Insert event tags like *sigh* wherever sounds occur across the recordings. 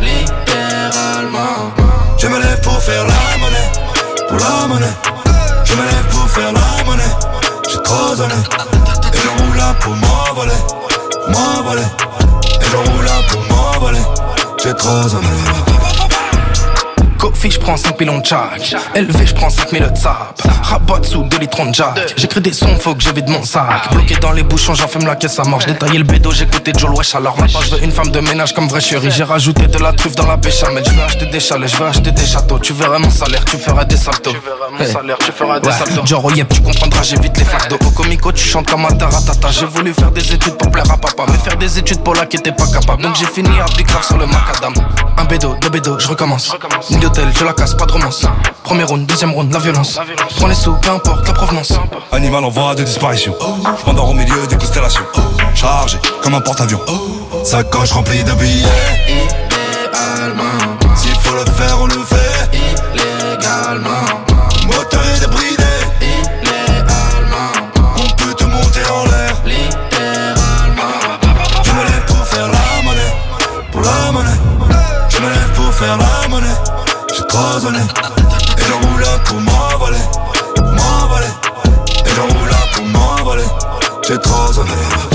Littéralement. Je me lève pour faire la monnaie. Pour la monnaie. Je me lève pour faire la monnaie. J'ai trop donné. Et je roule là pour m'envoler. M'envoler. Et je roule là pour m'envoler. J'ai trop donné. Coffee, je prends 5 pilons de charge. LV, je prends 5000 de sap. Rabat sous 2 litres de jack. J'écris des sons, faut que je vide mon sac. Bloqué dans les bouchons, j'enfume la caisse à mort. Détaillé le bédo, j'écoutais Joe Wesh. Alors maintenant, je veux une femme de ménage comme vraie chérie. J'ai rajouté de la truffe dans la béchamel. Je veux acheter des chalets, je veux acheter des châteaux. Tu verrais mon salaire, tu feras des saltos. Tu verrais mon salaire, tu feras des saltos. Genre, yep, tu comprendras, j'évite les d'eau. Au comico, tu chantes comme un taratata. J'ai voulu faire des études pour plaire à papa. Mais faire des études pour là qui était pas capable. Donc j'ai fini à Big sur le macadam. Un bédo, deux bédos, je recommence. Je la casse, pas de romance. Premier round, deuxième round, la violence. Prends les sous, peu importe la provenance. Animal en voie de disparition. Je m'endors au milieu des constellations. Chargé comme un porte-avions. Sacoche remplie de billets. Idéalement. S'il faut le faire, on le fait. Illégalement. Moteur est débridé. Illégalement. On peut te monter en l'air. Littéralement. Je me lève pour faire la donné. Et je roule pour m'envoler. M'envoler. Et je roule pour m'envoler. J'ai trop donné.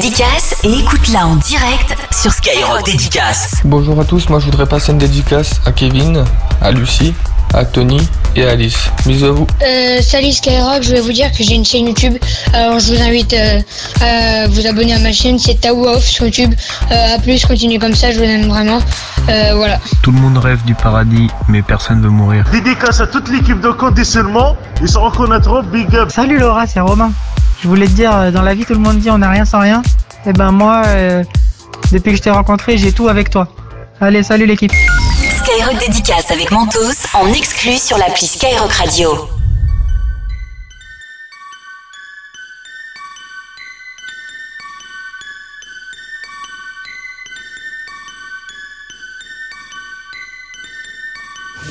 Dédicace et écoute-la en direct sur Skyrock Dédicace. Bonjour à tous, moi je voudrais passer une dédicace à Kevin, à Lucie, à Tony et à Alice. Bisous à vous. Euh, salut Skyrock, je vais vous dire que j'ai une chaîne YouTube. Alors je vous invite euh, à vous abonner à ma chaîne, c'est Taouoff sur YouTube. Euh, à plus, continuez comme ça, je vous aime vraiment. Euh, voilà. Tout le monde rêve du paradis, mais personne veut mourir. Dédicace à toute l'équipe de conditionnement. Ils se reconnaîtront. Big up. Salut Laura, c'est Romain. Je voulais te dire, euh, dans la vie, tout le monde dit on n'a rien sans rien. Et ben moi, euh, depuis que je t'ai rencontré, j'ai tout avec toi. Allez, salut l'équipe. Skyrock Dédicace avec Mentos en exclu sur l'appli Skyrock Radio.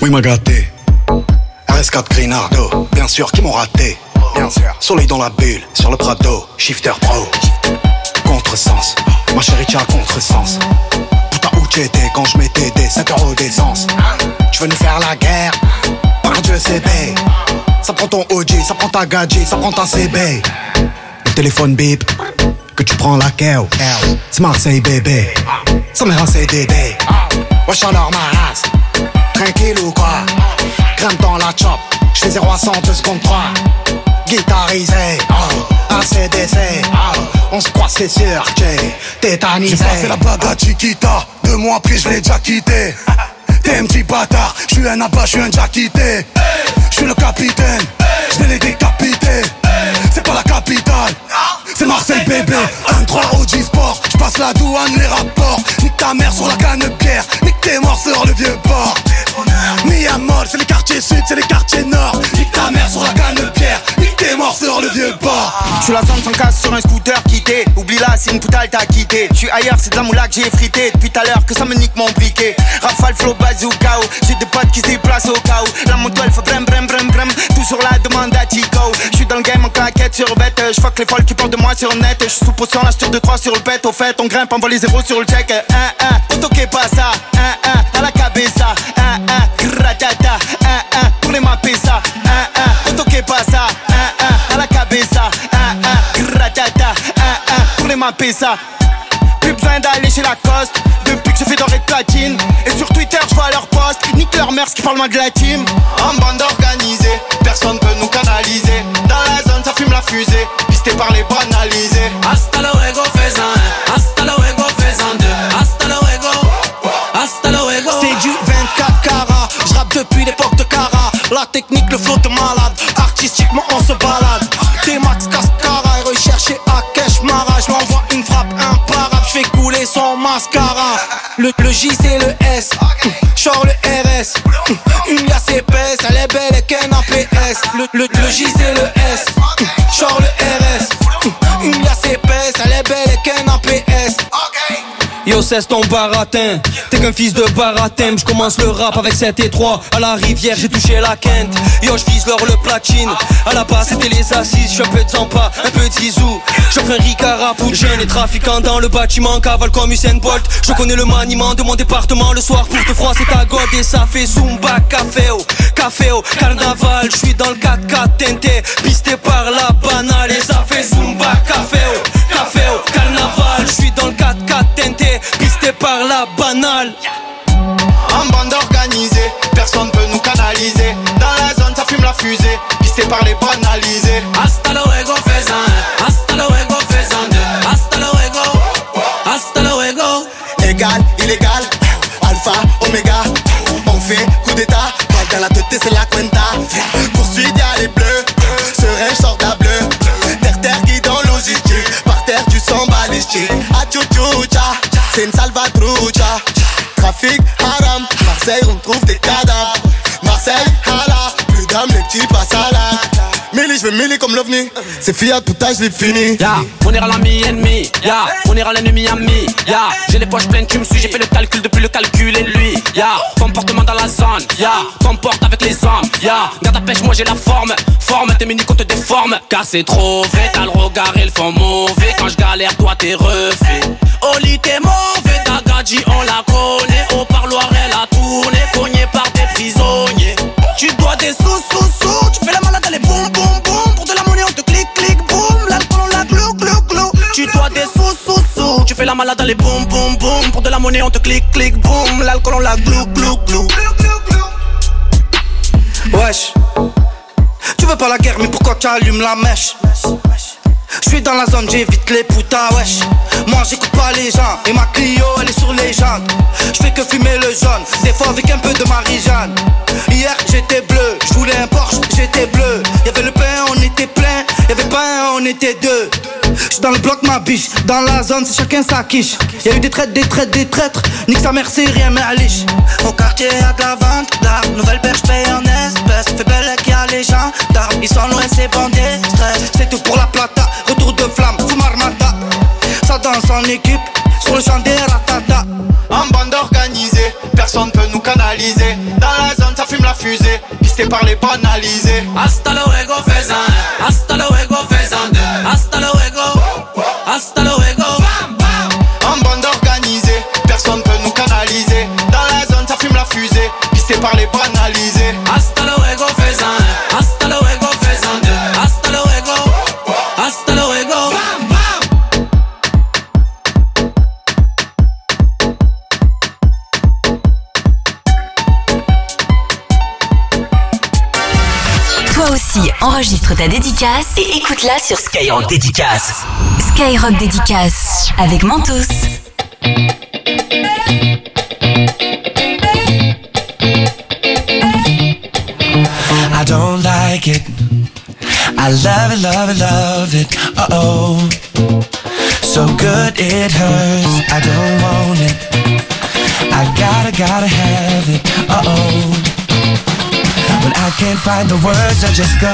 Oui, m'a gâté. RS4 Grinardo, bien sûr, qui m'ont raté. Soleil dans la bulle, sur le Prado, shifter pro. Contresens, ma chérie, as contresens. Putain, où t'étais quand je mettais des 5 euros d'essence Tu veux nous faire la guerre Par Dieu, c'est. Ça prend ton OG, ça prend ta gadget, ça prend ta CB. Le téléphone bip, que tu prends la keo. C'est Marseille, bébé. Ça mère un CDD. Wesh alors ma race. Tranquille ou quoi? Crème dans la chop, j'fais 0 à 100 2 secondes 3 Guitarisé, oh, ACDC, oh, on se croit c'est sûr que tétanisé J'ai passé la blague à Chiquita, deux mois après je l'ai déjà quitté. *laughs* T'es un petit bâtard, je suis un abat, je suis un déjà quitté Je suis le capitaine, je vais les décapiter. C'est pas la capitale, c'est Marseille bébé. 1-3 OG Sport, je passe la douane, les rapports. Nique ta mère sur la canne de pierre, nique tes morts sur le vieux port. Miamol, c'est les quartiers sud, c'est les quartiers nord. Nique ta mère sur la canne de pierre, tes morts sur vieux la zone sans casse sur un scooter quitté. Oublie là, c'est une poutale t'as quitté. Je suis ailleurs, c'est de la moula que j'ai frité. Depuis tout à l'heure que ça me nique mon briquet. Rafale, flow, bazooka J'ai des potes qui se déplacent au cas où La moto elle fait brem brem brem brem. Toujours la demande à Tico. Je suis dans le game en claquette sur bête. Je fuck les folles qui parlent de moi sur net. Je suis sous potion, la de 3 sur le pet. Au fait, on grimpe, envoie les zéros sur le check. 1 1 auto qui pas ça. 1 1 à la cabeza. 1 1 gratata 1 1 pour les mapesa 1 1 auto qui pas ça. 1 1 à la cabeza 1 1 gratata 1 1 pour les mapesa plus besoin d'aller chez la coste Depuis que je fais doré de platine Et sur Twitter je vois leurs posts Nique leur mère ce qui parle moins de la team. En bande organisée Personne peut nous canaliser. Dans la zone ça fume la fusée Pisté par les banalisés Hasta luego faisant un Hasta luego faisant deux. Hasta luego. Hasta luego. C'est du 24 carats. Je rappe depuis l'époque de Cara. La technique, le flow de malade. Artistiquement on se balade son mascara. Le, le J c'est le S. Genre le RS Une liasse épaisse Elle est belle et qu'un APS Le le, le J c'est le S. Genre le Yo, cesse ton baratin. T'es qu'un fils de baratin. Je commence le rap avec 7 et 3. À la rivière, j'ai touché la quinte. Yo, je vise l'or le platine. À la base, c'était les assises. J'suis un peu de Zampa, un peu de Zizou. J'offre un Ricard J'ai les trafiquants dans le bâtiment. Cavale comme Usain Bolt. Je connais le maniement de mon département. Le soir, pour te froid, c'est ta god. Et ça fait Zumba, café au, café au, carnaval. Je suis dans le 4-4 TNT. Pisté par la banale. Et ça fait Zumba, café En bande organisée, personne peut nous canaliser. Dans la zone, ça fume la fusée, pisté par les banalisés. Hasta luego, faisan. Hasta luego, faisan deux. Hasta luego. Hasta luego. Égal, illégal, alpha, oméga. On fait coup d'état, mal dans la tête, C'est une salvatrucha. Trafic, haram. Marseille, on trouve des cadavres. Marseille, hala. Plus d'âme, les petits passent à la. Je veux Millie comme l'ovni. C'est fiat, tout âge, l'ai fini. Ya, on ira l'ami ennemi, ya, on ira l'ennemi ami, ya, j'ai les poches pleines, tu me suis, j'ai fait le calcul depuis le calcul et lui, ya, comportement dans la zone, ya, comporte avec les hommes, ya, garde ta pêche, moi j'ai la forme, forme, tes mini qu'on te déforme, car c'est trop vrai, t'as le regard et le fond mauvais, quand je galère, toi t'es refait, Oli t'es mauvais, ta gadji on la connaît, au parloir elle a tourné, cogné par des prisonniers, tu dois des sous, sous, sous, tu fais la malade, allez boum, boum, boum, tu dois des sous, sous, sous, tu fais la malade, allez boum, boum, boum, pour de la monnaie on te clique, clique, boum, l'alcool on la glou, glou, glou. Wesh, tu veux pas la guerre, mais pourquoi tu allumes la mèche? Je suis dans la zone, j'évite les putas, wesh. Moi j'écoute pas les gens, et ma Clio elle est sur les jantes. Je fais que fumer le jaune, des fois avec un peu de Marie-Jeanne. Hier j'étais bleu, je voulais un Porsche, j'étais bleu. Y'avait le on était deux. J'suis dans le bloc, ma biche, dans la zone, c'est chacun sa quiche. Y'a eu des traites, des traites, des traîtres, nique sa mère, c'est rien, mais à liche. Au quartier, y'a de la vente d'armes, nouvelle perche paye en espèces. Fait belle qu'il y a les gens d'armes, ils sont loin, c'est bandés, stress. C'est tout pour la plata, retour de flamme, fume armada. Ça danse en équipe, sur le champ des ratata. En bande organisée, personne peut nous canaliser. Dans la zone, ça fume la fusée, par les banalisés. Hasta luego, faisan. Hasta luego, faisan deux. Hasta luego. Hasta luego. En bande organisée, personne peut nous canaliser. Dans la zone, ça fume la fusée, pisté par les banalisés. Enregistre ta dédicace et écoute-la sur Skyrock Dédicace. Skyrock Dédicace avec Mentos. I don't like it. I love it, love it, love it. Uh oh. So good it hurts. I don't want it. I gotta, gotta have it. Uh oh. When I can't find the words, I just go.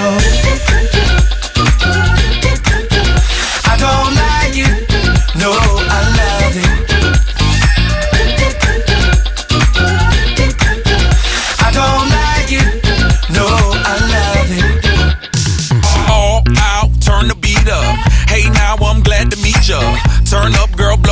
I don't like it. No, I love it. I don't like it. No, I love it. all out, turn the beat up. Hey, now I'm glad to meet ya. Turn up,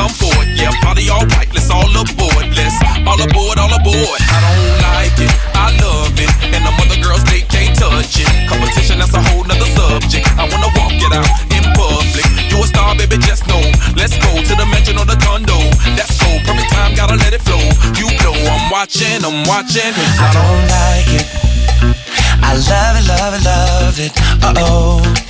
Come forward. Yeah, party all right, let's all aboard. Let's all aboard, all aboard. I don't like it, I love it. And the other girls, they can't touch it. Competition, that's a whole nother subject. I wanna walk it out in public. You a star, baby, just know. Let's go to the mansion or the condo. That's cool, perfect time, gotta let it flow. You know I'm watching, I'm watching. I don't like it. I love it, love it, love it. Uh oh.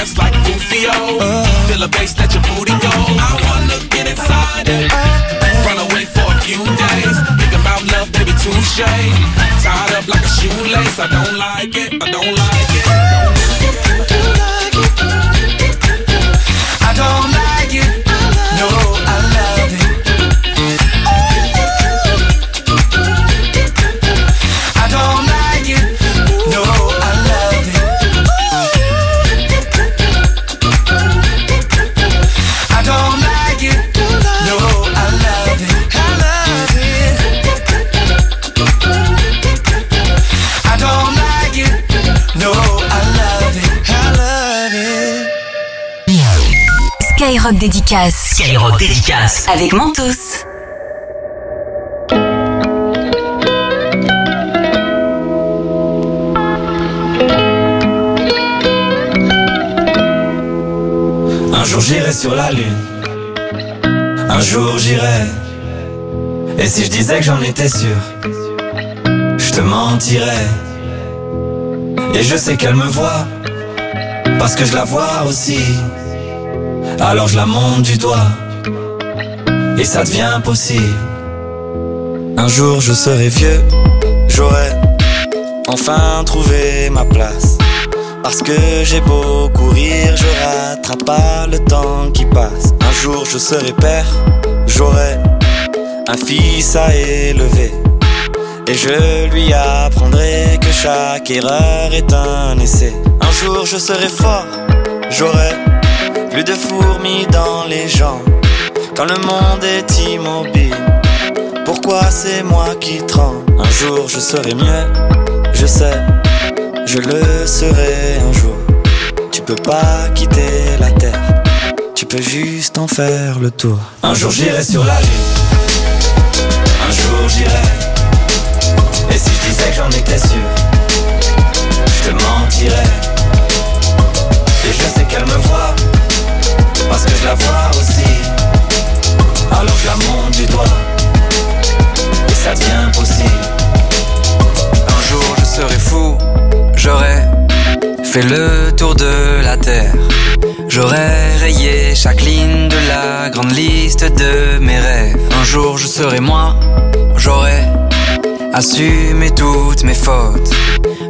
Just like Rufio. Feel a bass, let your booty go. I wanna get inside it. Run away for a few days. Think about love, baby, touche. Tied up like a shoelace. I don't like it. I don't like it. I don't like it. Skyrock dédicace. Skyrock dédicace. Avec Mentos. Un jour j'irai sur la lune. Un jour j'irai. Et si je disais que j'en étais sûr, je te mentirais. Et je sais qu'elle me voit, parce que je la vois aussi. Alors je la monte du doigt, et ça devient possible. Un jour je serai vieux, j'aurai enfin trouvé ma place. Parce que j'ai beau courir, je rattrape pas le temps qui passe. Un jour je serai père, j'aurai un fils à élever. Et je lui apprendrai que chaque erreur est un essai. Un jour je serai fort, j'aurai plus de fourmis dans les jambes. Quand le monde est immobile, pourquoi c'est moi qui tremble? Un jour je serai mieux, je sais, je le serai un jour. Tu peux pas quitter la terre, tu peux juste en faire le tour. Un jour j'irai sur la lune, un jour j'irai. Et si je disais que j'en étais sûr, je te mentirais. Et je sais qu'elle me voit, parce que je la vois aussi. Alors je la monte du doigt, et ça devient possible. Un jour je serai fou, j'aurai fait le tour de la terre. J'aurais rayé chaque ligne de la grande liste de mes rêves. Un jour je serai moi, j'aurai assumé toutes mes fautes.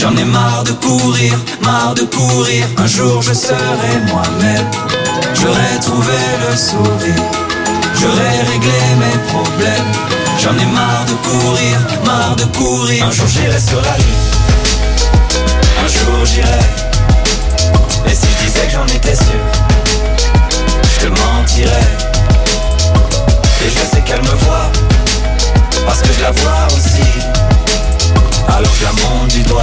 J'en ai marre de courir, marre de courir. Un jour je serai moi-même, j'aurai trouvé le sourire, j'aurai réglé mes problèmes. J'en ai marre de courir, marre de courir. Un jour j'irai sur la lune, un jour j'irai. Et si je disais que j'en étais sûr, je te mentirais. Et je sais qu'elle me voit, parce que je la vois aussi. Alors je la monte du doigt,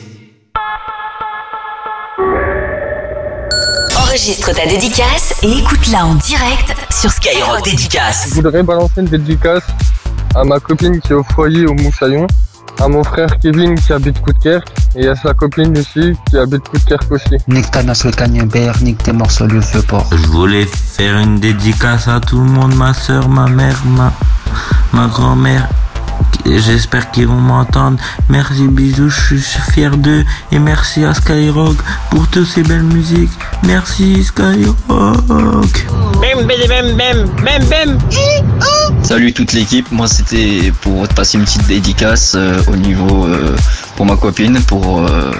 Enregistre ta dédicace et écoute-la en direct sur Skyrock Dédicace. Je voudrais balancer une dédicace à ma copine qui est au foyer au Moussaillon, à mon frère Kevin qui habite Coudekerque et à sa copine Lucie qui habite Coudekerque aussi. Nique ta nasse le cagnebert, nique tes morceaux le feu port. Je voulais faire une dédicace à tout le monde, ma soeur, ma mère, ma, ma grand-mère. J'espère qu'ils vont m'entendre. Merci, bisous, je suis fier d'eux. Et merci à Skyrock pour toutes ces belles musiques. Merci Skyrock. Salut toute l'équipe, moi c'était pour te passer une petite dédicace euh, au niveau euh, pour ma copine, pour euh,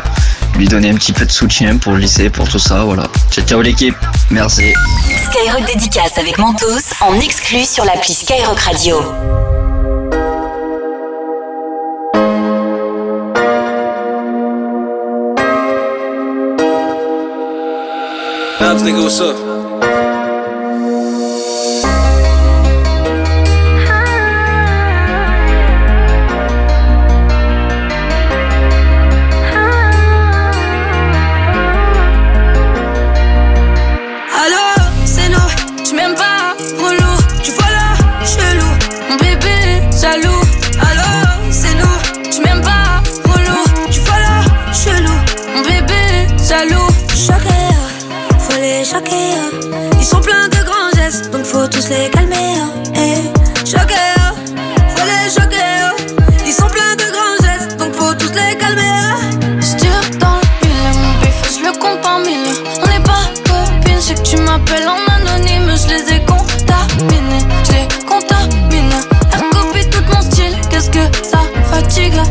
lui donner un petit peu de soutien pour le lycée, pour tout ça, voilà. Ciao ciao l'équipe, merci. Skyrock Dédicace avec Mentos en exclu sur l'appli Skyrock Radio. Babs, nigga, what's up? Sont pleins de grands gestes, donc faut tous les calmer. Eh, choqué, faut les choquer, ils sont pleins de grands gestes, donc faut tous les calmer. Je tire dans le mille, mon bif, je le compte mille. On n'est pas copines, je sais que tu m'appelles en anonyme, je les ai contaminés, je les contamine. Elle copie tout mon style, qu'est-ce que ça fatigue?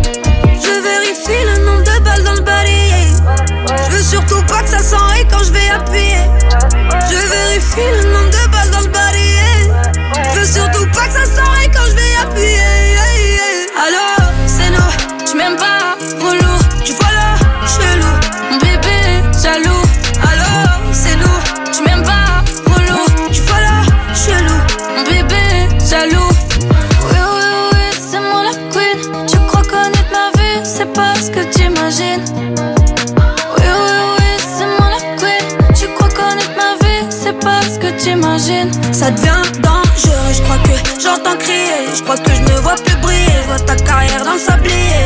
Je vérifie le nombre de balles dans le barillet. Je veux surtout pas que ça s'enraye quand je vais appuyer. Vérifie le nombre de Devient je crois que j'entends crier. Je crois que je me vois plus briller. Je vois ta carrière dans le sablier.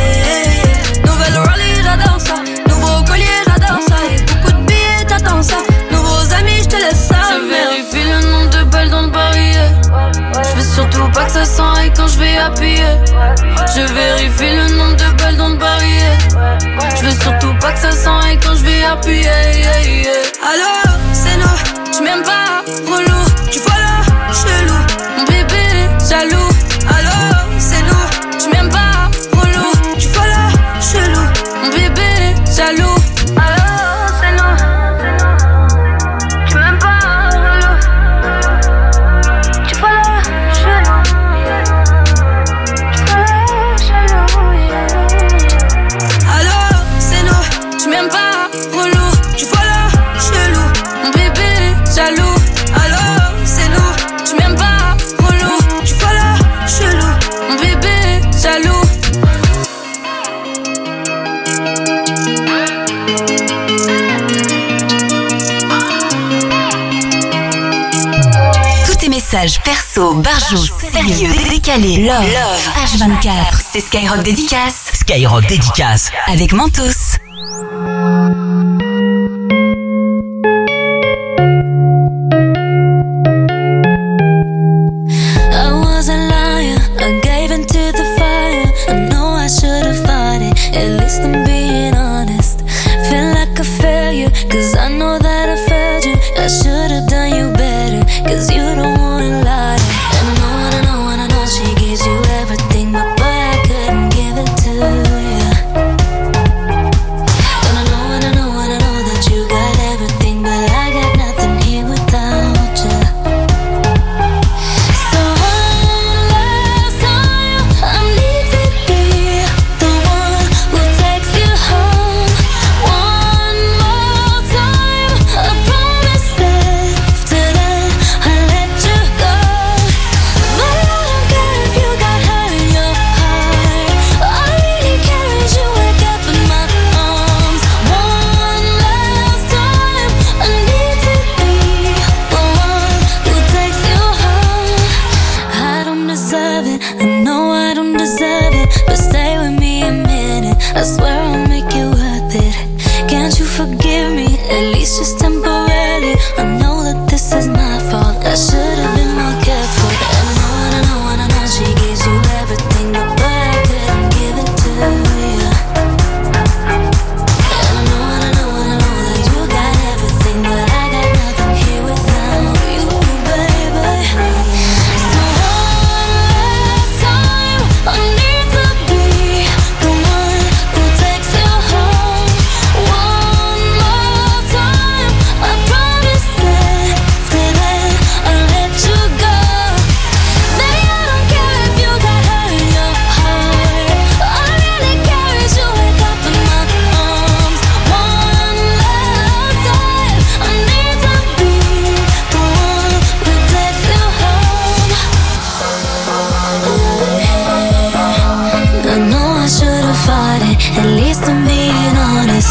Nouvelle rallye, j'adore ça. Nouveau collier, j'adore ça. Et beaucoup de billets, t'attends ça. Nouveaux amis, je te laisse ça. Je vérifie le nombre de balles dans le barillet. Je veux surtout pas que ça s'enraye quand je vais appuyer. Je vérifie le nombre de balles dans le barillet. Je veux surtout pas que ça s'enraye quand je vais appuyer. Sérieux, décalés, love, H24, c'est Skyrock Dédicace. Skyrock Dédicace. Avec Mentos.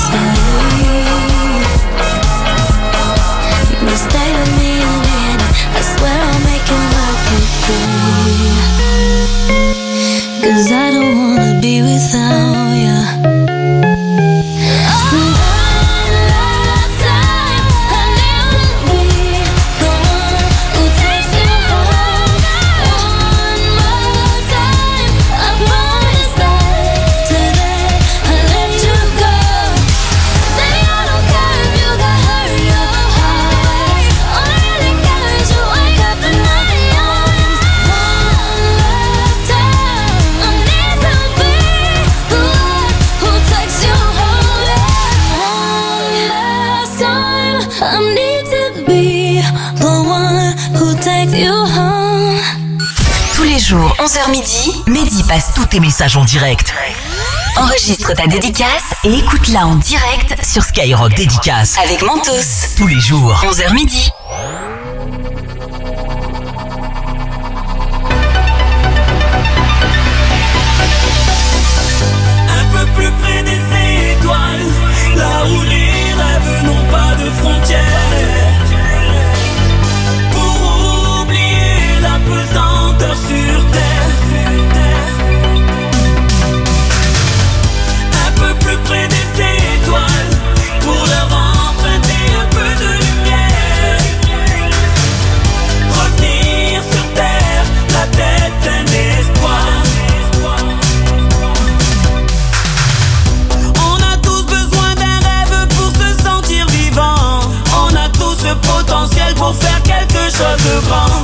Stop. tes messages en direct. Enregistre ta dédicace et écoute-la en direct sur Skyrock Dédicace avec Mentos. Tous les jours, 11h midi.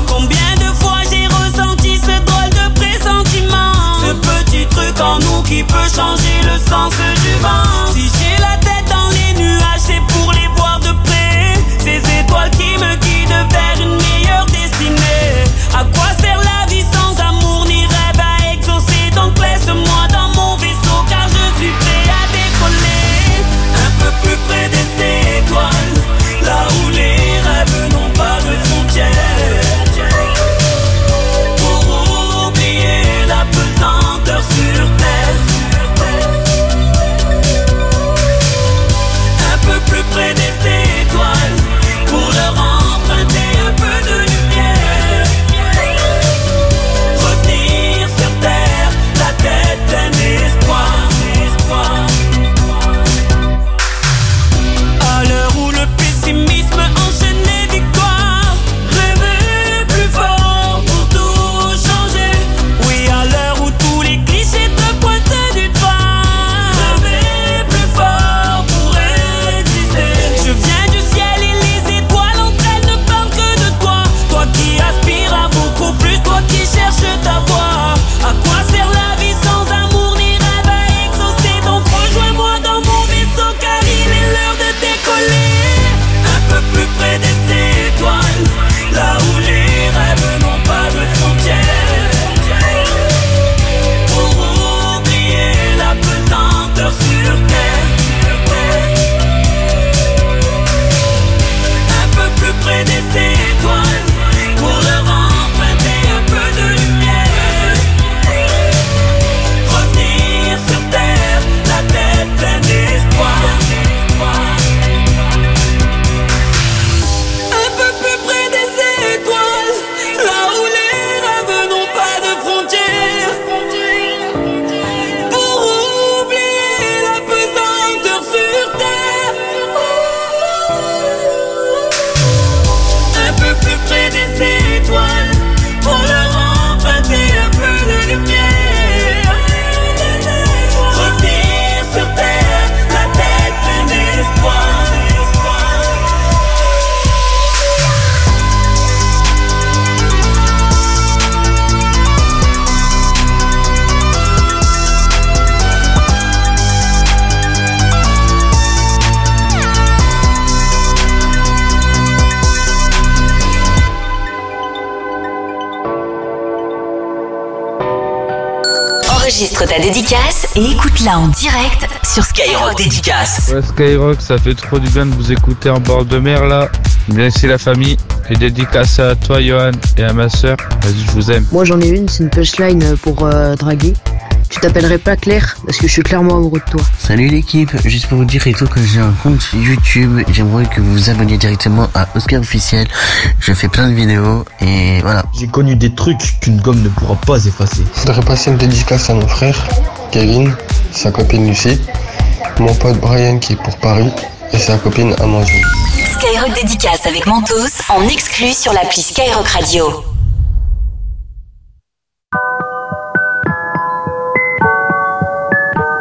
Combien de fois j'ai ressenti ce drôle de pressentiment? Ce petit truc en nous qui peut changer le sens du vent. Dédicace et écoute-la en direct sur Skyrock Dédicace. Ouais, Skyrock, ça fait trop du bien de vous écouter en bord de mer là. Bien ici la famille. Et dédicace à toi, Johan, et à ma soeur. Vas-y, je vous aime. Moi j'en ai une, c'est une punchline pour euh, draguer. Tu t'appellerais pas Claire parce que je suis clairement amoureux de toi. Salut l'équipe, juste pour vous dire et tout que j'ai un compte YouTube, j'aimerais que vous vous abonniez directement à Oscar Officiel. Je fais plein de vidéos et voilà. J'ai connu des trucs qu'une gomme ne pourra pas effacer. Je voudrais passer une dédicace à mon frère, Kevin, sa copine Lucie, mon pote Brian qui est pour Paris et sa copine Amandine. Skyrock Dédicace avec Mentos en exclu sur l'appli Skyrock Radio.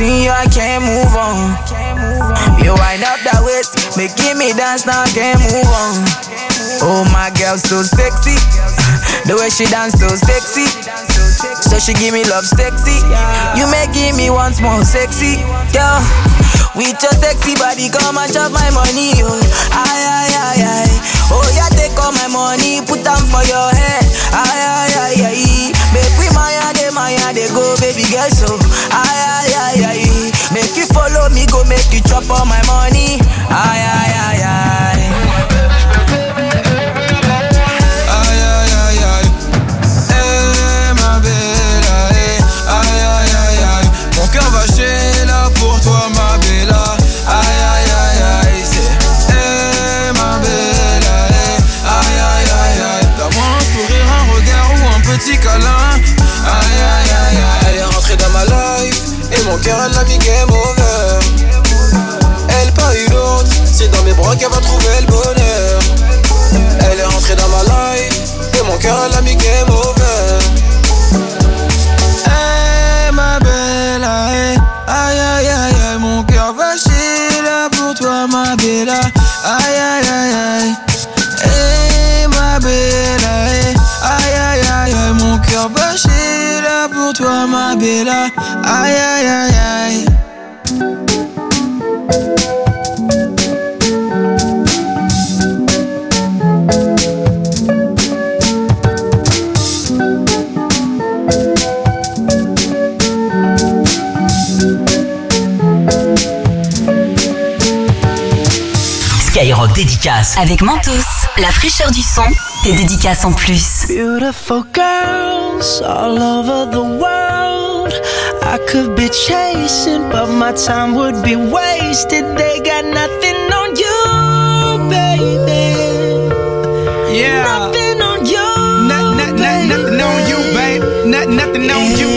seen you, I can't move on. You wind up that waist, making me dance, now I can't move on. Oh, my girl, so sexy. The way she dance, so sexy. So she give me love, sexy. You making me once more sexy, girl. With your sexy body, come and chop my money, oh. Aye, aye, aye, aye. Oh, yeah, take all my money, put them for your head. Aye, aye, aye, aye. Make we maya, de maya, they go, baby girl, so. Aye, aye, aye. Make you follow me, go make you chop all my money. Aye, aye. Elle l'a game over Elle pas une autre C'est dans mes bras qu'elle va trouver le bonheur. Elle est rentrée dans ma life. Et mon cœur elle a mis game belle Aïe aïe aïe aïe Skyrock Dédicace avec Mentos. La fraîcheur du son, tes dédicaces en plus. Beautiful girls all over the world. I could be chasing, but my time would be wasted. They got nothing on you, baby. Yeah. Nothing on you. Not, not, not, nothing on you, babe. Not, nothing on you.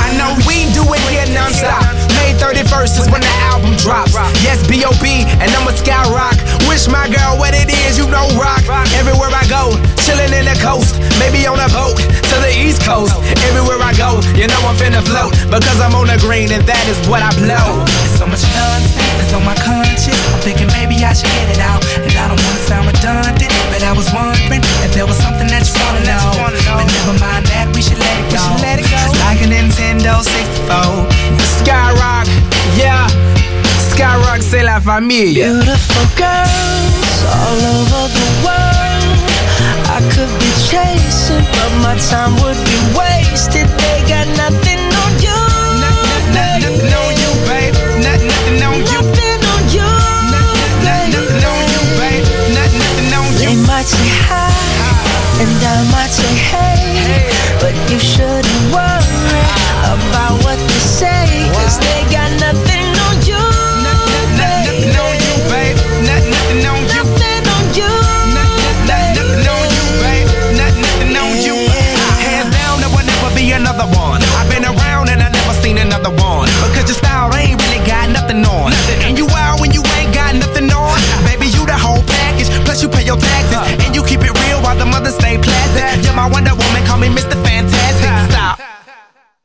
I know we do it here non-stop. May 31st is when the album drops. Yes, B.O.B. and I'm a skyrock. Wish my girl what it is, you know rock. Everywhere I go, chillin' in the coast. Maybe on a boat east coast. Everywhere I go, you know I'm finna float. Because I'm on the green and that is what I blow. So much nonsense is on my conscience. I'm thinking maybe I should get it out. And I don't wanna sound redundant, but I was wondering if there was something that you wanna know. But never mind that, we should let it go. It's like a Nintendo 64. Skyrock, yeah. Skyrock, c'est la famille. Beautiful girls all over the world. My time would be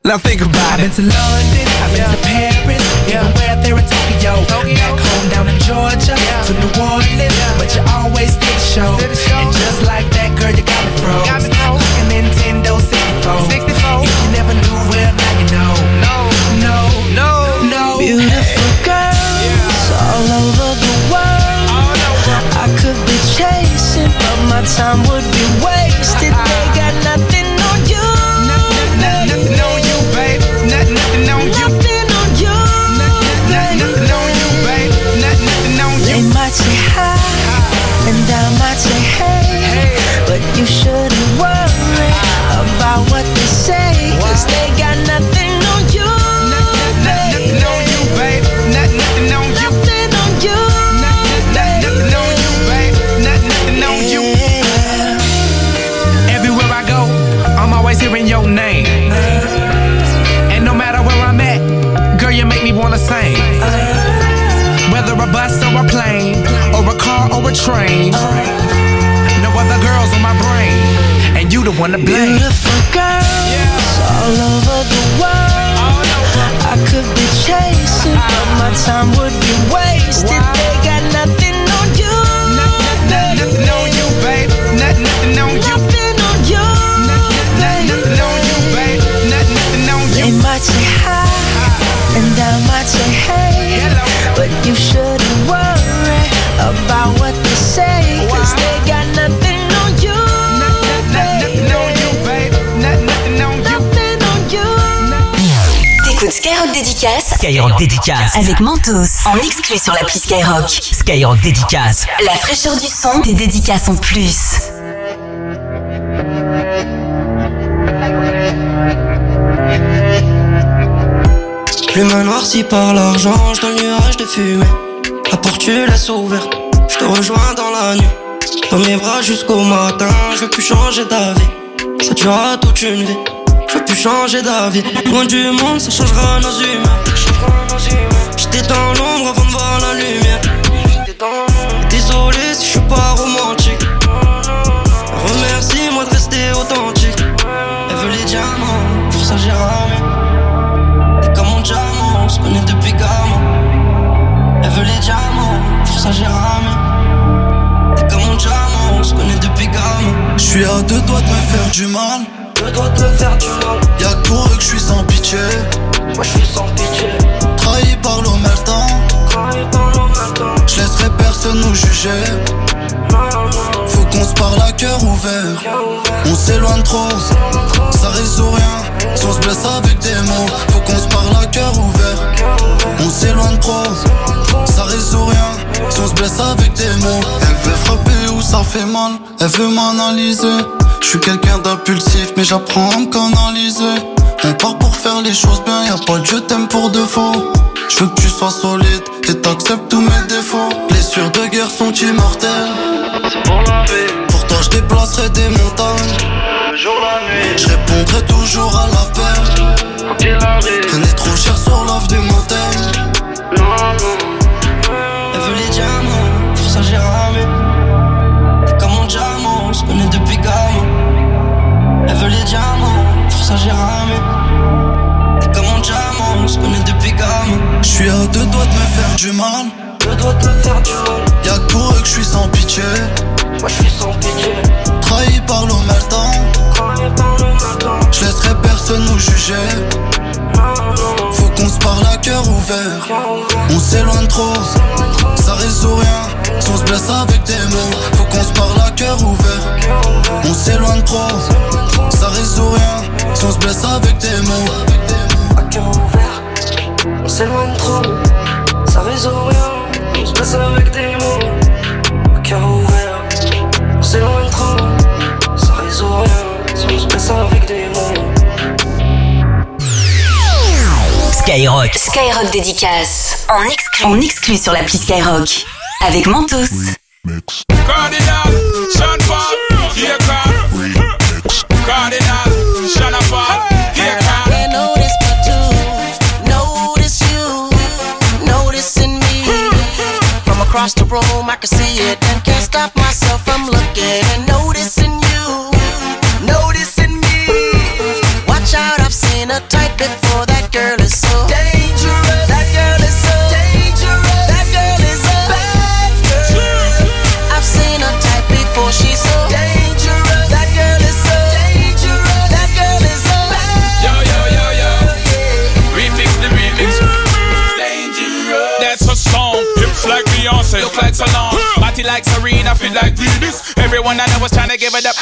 Now think about I've it. been to London, I've been to Paris, even where there in Tokyo. Back home down in Georgia, to New Orleans, but you always did the show. And just like that, train. No other girls on my brain, and you the one to blame. Beautiful girls all over the world. I could be chasing, but my time would be wasted. They Skyrock Dédicace Skyrock Dédicace. avec Mentos en exclu sur l'appli Skyrock. Skyrock Dédicace. La fraîcheur du son, des dédicaces en plus. Plume noircie par l'argent, je dans le nuage de fumée. La porte tu laisses ouverte, je te rejoins dans la nuit. Dans mes bras jusqu'au matin, je veux plus changer d'avis. Ça durera toute une vie, veux plus changer d'avis? Loin du monde, ça changera nos humeurs. J'étais dans l'ombre avant de voir la lumière. Désolé si je suis pas romantique. Remercie-moi de rester authentique. Elle veut les diamants, pour ça j'ai ramé. T'es comme mon diamant, on se connaît depuis gamin. Elle veut les diamants, pour ça j'ai ramé. T'es comme mon diamant, on se connaît depuis gamin. Je suis à deux doigts de me faire du mal. Deux doigts de me faire du mal. Y'a que pour eux que je suis sans pitié. Moi je suis sans pitié. Trahi par l'omertan. Trahi par l'omertan. Je laisserai personne nous juger. Faut qu'on se parle à cœur ouvert. On s'éloigne trop, ça résout rien. Si on se blesse avec des mots, faut qu'on se parle à cœur ouvert. On s'éloigne trop, ça résout rien. Si on se blesse avec des mots, elle veut frapper où ça fait mal, elle veut m'analyser. Je suis quelqu'un d'impulsif, mais j'apprends à me canaliser. On part pour faire les choses bien, y a pas de je t'aime pour de faux. Je veux que tu sois solide et t'acceptes tous mes défauts. Blessures de guerre sont immortelles. C'est pour la vie. Pour toi, je déplacerai des montagnes. Le jour, la nuit. Je répondrai toujours à l'appel. Prenez trop cher sur l'offre du motel. Elle ça j'ai ramé. T'es comme mon diamant, on se connaît depuis gamin. Je suis à deux doigts de me faire du mal. Deux doigts de me faire du mal. Y'a que pour eux que je suis sans pitié. Moi je suis sans pitié. Trahi par l'omertan. Trahi par l'omertan. Je laisserai personne nous juger. Parle à cœur ouvert. On s'éloigne trop, ça résout rien. Si on se blesse avec des mots, faut qu'on se parle à cœur ouvert. On s'éloigne trop, ça résout rien. Si on se blesse avec des mots, À cœur ouvert, on s'éloigne trop. Ça résout rien, on se passe avec des mots. À cœur ouvert, on s'éloigne trop. Ça résout rien, si on se passe avec des mots. Skyrock. Skyrock Dédicace en exclu, en exclu sur l'appli Skyrock avec Mentos. Cardinal, Sean Paul, here come. Cardinal, Sean Paul, here come. Can't notice but to notice you, noticing me. From across the room, I can see it and can't stop myself from looking and noticing you, noticing me. Watch out, I've seen a type Pretty like Serena, feel like Venus. Everyone I know was trying to give it up.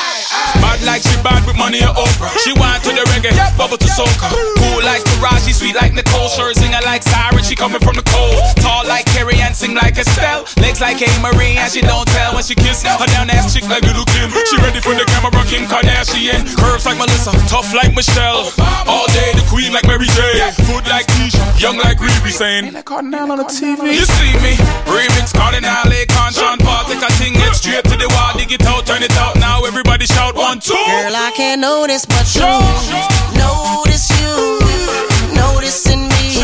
Bad like she bad with money or Oprah. She wine to the reggae, bubble to soca. Cool like Taraji, sweet like Nicole. Sure singer like Siren, she coming from the cold. Tall like Carrie and sing like Estelle. Legs like A. Marie and she don't tell when she kiss. Her down ass chick like Little Kim. She ready for the camera, Kim Kardashian. Curves like Melissa, tough like Michelle. All day the queen like Mary J. Good like Keisha, young like Riri saying. Ain't that Cardinal on the TV? You see me, remix Cardinal, Akon, Sean Paul. Take a thing, get straight to the wall, dig it out, turn it out. Now everybody shout one, two. Girl, I can't notice but you. Notice you. Noticing me.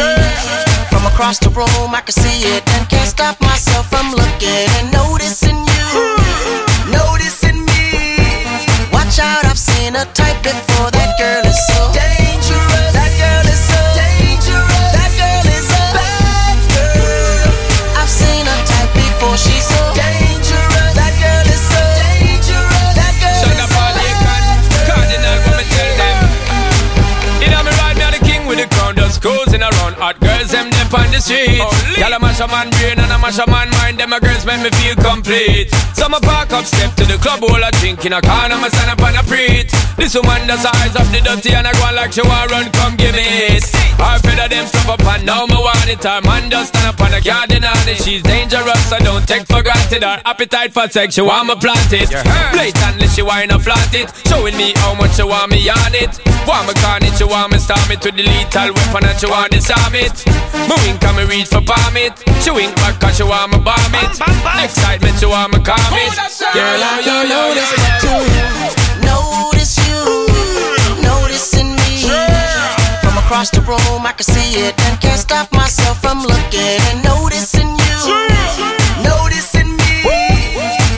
From across the room, I can see it and can't stop myself from looking and noticing you. Noticing me. Watch out, I've seen a type before. That girl Girls, girls them on the street. Y'all a mash a man brain and a mash a man mind. Them a girls make me feel complete. So me park up, step to the club, all a drink in a corner, me stand up on a preach. This woman does her eyes up the dirty and I go on like she want run, come give me it. Her feather them flop up and now me want it. Her man just stand up on the garden and it. She's dangerous, so don't take for granted. Her appetite for sex, she want me plant it. Blatantly she wanna flaunt it, showing me how much she want me on it. Want me it, she want me storm it to the lethal weapon and she want disarm it. Me wink and me reach for palm it. She wink back cause she want me bomb it. Excitement, she want me calm it. Girl, I'm yo yo this Notice you, noticing me. From across the room, I can see it and can't stop myself from looking and noticing you. Noticing me.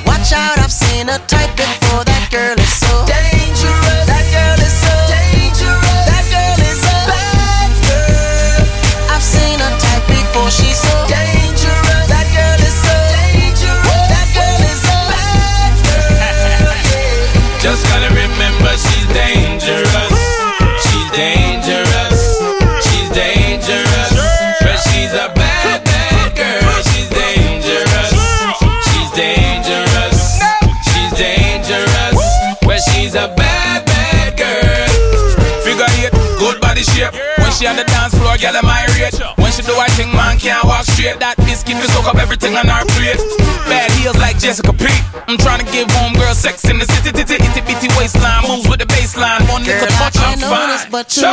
Watch out, I've seen a type before. She on the dance floor, girl, am irate. When she do her thing, man can't walk straight. That biscuit will soak up everything on her plate. Bad heels like Jessica Pete. I'm trying to give home girl sex in the city, titty, itty bitty waistline. Moves with the baseline. One little Girl, I touch, I'm fine. but you.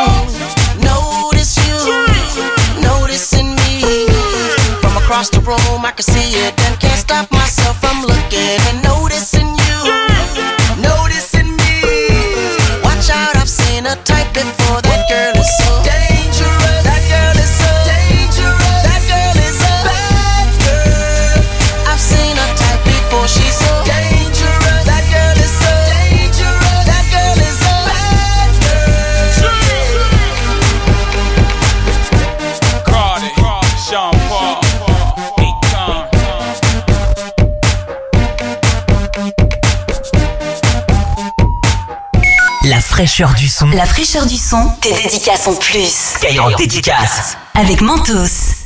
Notice you, noticing me. From across the room, I can see it and can't stop myself from looking and noticing you. Noticing me. Watch out, I've seen a type before. Fraîcheur du son. La fraîcheur du son. Tes dédicaces en plus. Skyrock dédicace. Avec Mentos.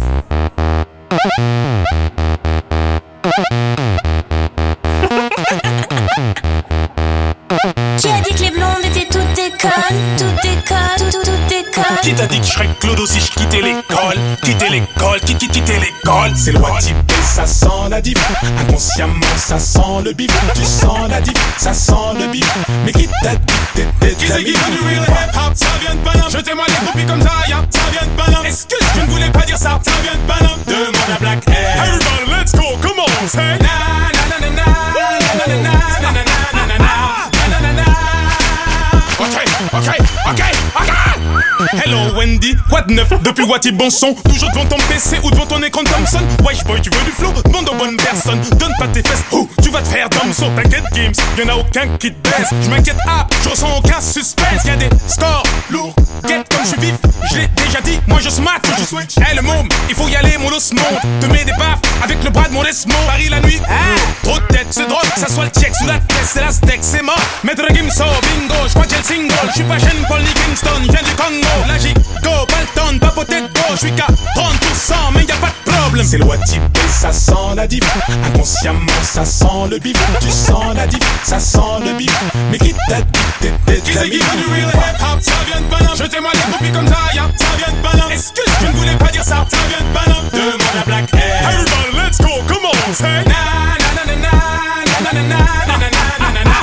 Qui a dit que les blondes étaient toutes des connes Toutes des connes, toutes, toutes des connes Qui t'a dit que je serais Claude aussi, je quittais l'école Quitter l'école, qui qui quitter l'école C'est le type ça sent la div Inconsciemment ça sent le bif Tu sens la div, ça sent le bif Mais qui t'a dit que t'étais Qui c'est qui veut du real hip-hop Ça vient de Paname Jetez-moi des copies comme ça, ya Ça vient de Paname que je ne voulais pas dire ça Ça vient de Paname Demande à Black Air Everybody, let's go, come on Say na na na na na Na na na na na na na na na Na na na na Ok, ok, ok, ok Hello Wendy, quoi de neuf? Depuis Wati bon son Toujours devant ton PC ou devant ton écran Thompson Wesh boy tu veux du flow, demande aux bonnes personnes. Donne pas tes fesses, oh, tu vas te faire Thompson T'inquiète Games, y'en a aucun qui te baisse Je m'inquiète. Ah, je ressens aucun suspense. Y'a des scores lourds, get comme je suis vif. Je l'ai déjà dit, moi je smack, je switch. Eh le môme, il faut y aller mon os Te mets des baffes avec le bras de mon Desmond Paris la nuit, ah, trop de tête, c'est drôle. Ça soit le check sous la tête, c'est la steak, c'est mort. Maître Gimso, bingo, je crois que j'ai le single. Je suis pas Shane Paul ni Kingston, Là j'y go, pas le temps de papoter de go, je suis qu'à 30%, mais y a pas de problème. C'est loi type ça sent la div. Inconsciemment, ça sent le bif. Tu sens la div, ça sent le bif. Mais qui t'a dit t'étais Qui c'est qui veut du real hip hop Ça vient de Paname Jetez-moi les copies comme ça, ya Ça vient de Paname Excuse, je ne voulais pas dire ça Ça vient de Paname Demande à Black Air Everybody, let's go, come on, say. Na na na na na na na na na na na na na na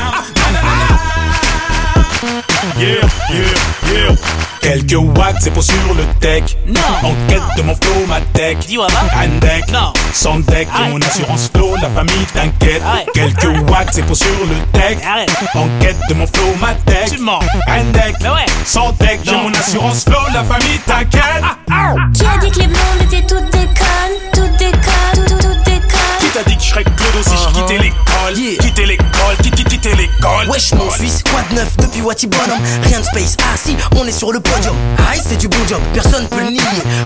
Yeah, yeah, yeah. Quelques watts, c'est pour sur le tech. Non. En quête de mon flow, ma tech. Dis-moi, va. Un deck. Non. Sans deck, Arrête. mon assurance flow, la famille t'inquiète. Quelques watts, c'est pour sur le tech. Arrête. En quête de mon flow, ma tech. Tu mens. Un deck. Mais ouais. Sans deck, j'ai mon assurance flow, la famille t'inquiète. Qui a dit que les blondes étaient toutes Qui connes t'a dit que je serais Clodo si je Uh-huh. quittais l'école? Yeah. Quitter l'école, quitter, quitter l'école. Wesh mon Suisse, quoi de neuf depuis Wati Bonhomme? Rien de space, ah si, on est sur le podium. Aïe c'est du bon job, personne peut le nier.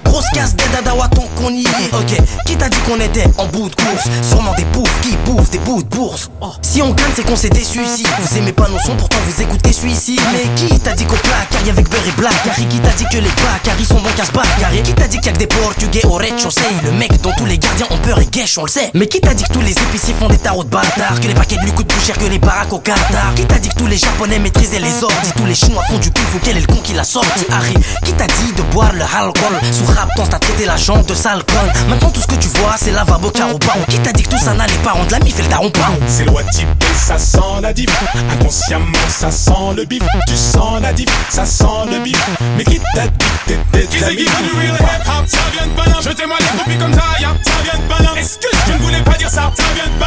Grosse casse d'Edadawa tant qu'on y est. Ok, qui t'a dit qu'on était en bout de course? Sûrement des bouffes qui bouffent des bouts de bourse. Si on gagne c'est qu'on s'est déçu ici. Vous aimez pas nos sons pourtant vous écoutez celui-ci. Mais qui t'a dit qu'au placard y avec beurre et black? Harry qui t'a dit que les bacs sont bons casse carré Qui t'a dit qu'il y a que des portugais au rez-de-chaussée? Le mec dont tous les gardiens ont peur et guèche on le sait. Mais qui t'a dit que tous les épiciers font des tarots de bâtards Que les paquets de lui coûtent plus cher que les baraques au Qatar. Qui t'a dit que tous les japonais maîtrisaient les ordres Tous les chinois font du kung fu quel est le con qui l'a sorti? Harry Qui t'a dit de boire le alcool? Sous rap t'as traité la jambe de sale conne Maintenant tout ce que tu vois c'est lavabo caro baron. Qui t'a dit que tout ça n'allait pas? Rendre la mif et le daron pas C'est loi type ça sent la div. Inconsciemment, ça sent le bif. Tu sens la div, ça sent le bif. Mais qui t'a dit que t'étais Qui de la c'est qui du real hip hop? Ça vient de Paname Jetez-moi les copies comme ça, ya Ça vient de Paname Excuse, je ne voulais pas dire ça Ça vient de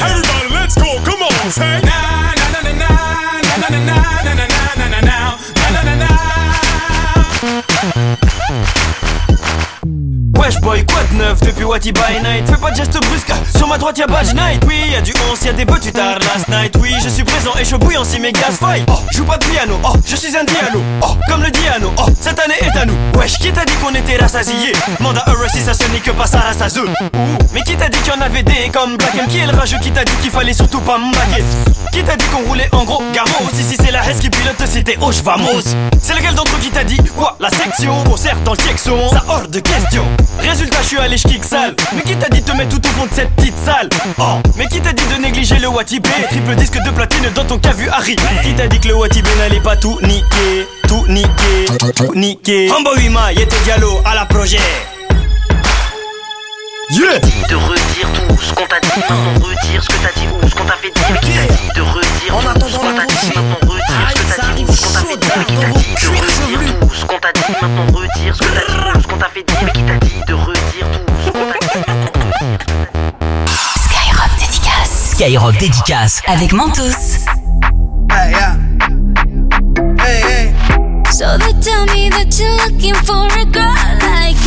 Everybody, let's go, come on, say. Na na na na na na na na na na na na na na na Wesh boy, quoi de neuf depuis Wati by night Fais pas de geste brusque, sur ma droite y'a Badge Night. Oui, y'a du 11, y'a des beaux tutards last night. Oui, je suis présent et je bouille en si mes gaz fight Oh, joue pas de piano, oh, je suis un dialogue Oh, comme le diano, oh, cette année est à nous. Wesh, qui t'a dit qu'on était rassasiés? Manda heureux si ça ce n'est que pas ça rassaseux mais qui t'a dit qu'il y en avait des comme Black M Qui est le rageux qui t'a dit qu'il fallait surtout pas m'embaquer Qui t'a dit qu'on roulait en gros gamos? Si si c'est la Hesse qui pilote c'était Hoche vamos. C'est lequel d'entre eux qui t'a dit quoi? La section concert dans le Ça hors de question Résultat, je suis allé kick sale. Mais qui t'a dit de mettre tout au fond de cette petite salle? Oh, mais qui t'a dit de négliger le Watibé Triple disque de platine dans ton cas vu Harry. Qui t'a dit que le Watibé n'allait pas tout niquer Tout niquer, tout niquer? Rambo Wima, Yete Diallo à la projet. Yeah De redire tout ce qu'on t'a dit, maintenant retire ce que t'as dit ou ce qu'on t'a fait dire. Mais qui t'a dit de redire En tout ce attendant qu'on t'a dit, maintenant retire ce que t'as dit ou ce qu'on t'a fait dire. Mais qui t'a dit de redire tout ce qu'on t'a dit, maintenant retire ce que t'as dit ou ce qu'on t'a fait dire. Qui t'a dit de redire tout ce qu'on t'a dit, Skyrock dédicace. Skyrock dédicace avec Mentos. Hey, yeah. Hey, hey. So they tell me that you're looking for a girl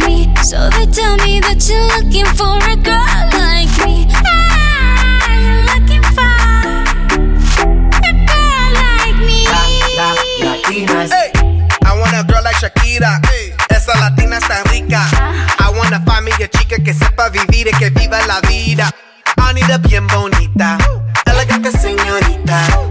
me. So they tell me that you're looking for a girl like me. Ah, you're looking for a girl like me. La, Latinas. Hey, I want a girl like Shakira. Esa latina está rica. I wanna find me a chica que sepa vivir y que viva la vida. I need a bien bonita, elegante señorita.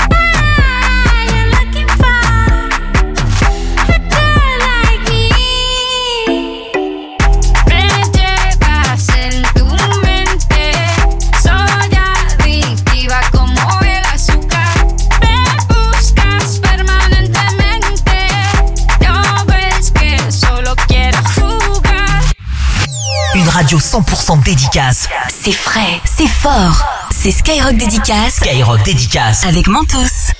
radio 100% dédicace. C'est frais, c'est fort. C'est Skyrock Dédicace. Skyrock Dédicace. Avec Mentos.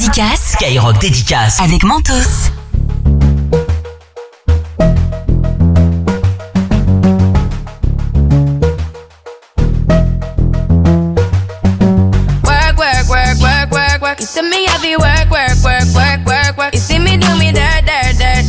Dédicace. Skyrock dédicace. Avec Mentos. Work, work, work, work, work, work. You see me heavy work, work, work, work, work, work. You see me do me dirt, dirt, dirt,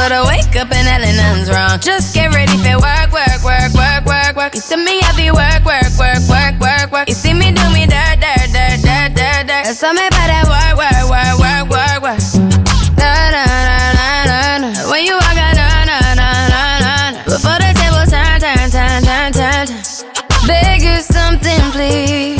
But I wake up and hell nothing's wrong. Just get ready for work, work, work, work, work, work. You see me heavy work, work, work, work, work, work. You see me do me dirt, dirt, dirt, dirt, dirt, dirt. There's something about that work, work, work, work, work, work. Na na na na na na. When you walk na na na na na na. Before the table turn, turn, turn, turn, turn, turn. Beg you something, please.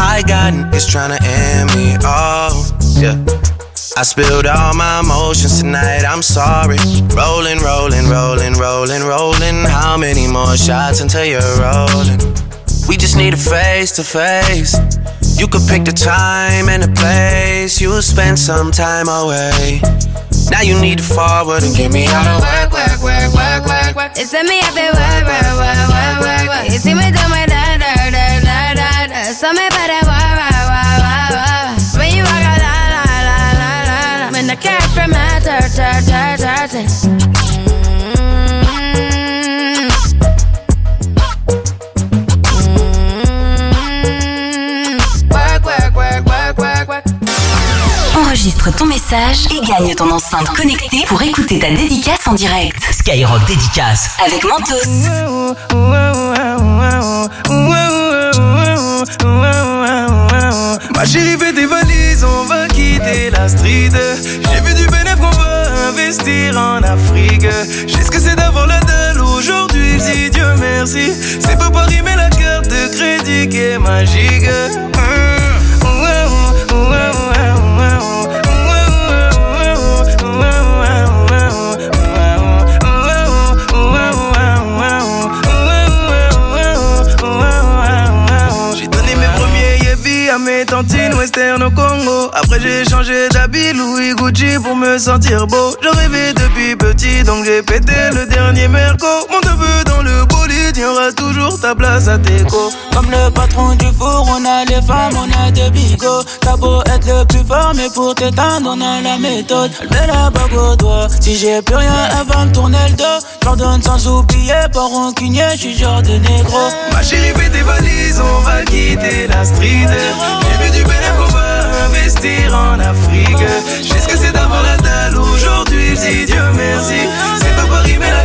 I got niggas tryna end me. Oh, yeah. I spilled all my emotions tonight, I'm sorry. Rolling, rolling, rolling, rolling, rolling. How many more shots until you're rolling? We just need a face to face. You could pick the time and the place. You'll spend some time away. Now you need to forward and get me out of work, work, work, work, work, work. It's me, feel work, work, work, work, work, work. You see me do my da, da, da, da, da. So me message et gagne ton enceinte connectée pour écouter ta dédicace en direct. Skyrock dédicace. Avec Mentos. Ma chérie, fais tes valises, on va quitter la street. J'ai vu du bénéf qu'on va investir en Afrique. J'ai ce que c'est d'avoir la dalle aujourd'hui, je dis Dieu merci. C'est pas Paris, mais la carte de crédit qui est magique. Western au Congo. Après j'ai changé d'habit Louis Gucci pour me sentir beau. Je rêvais depuis petit donc j'ai pété le dernier merco. Mon neveu le bolide, y aura toujours ta place à Teco. Comme le patron du four, on a les femmes, on a des bigots. T'as beau être le plus fort, mais pour t'éteindre, on a la méthode. Elle met la bague au doigt. Si j'ai plus rien, elle va me tourner le dos. J'pardonne sans oublier, pas rancunier, j'suis genre de négro. Ma chérie, fais tes valises, on va quitter la street. J'ai vu du bénéfice qu'on va investir en Afrique. J'ai ce que c'est d'avoir la dalle aujourd'hui, je Dieu merci. C'est pas Paris, mais la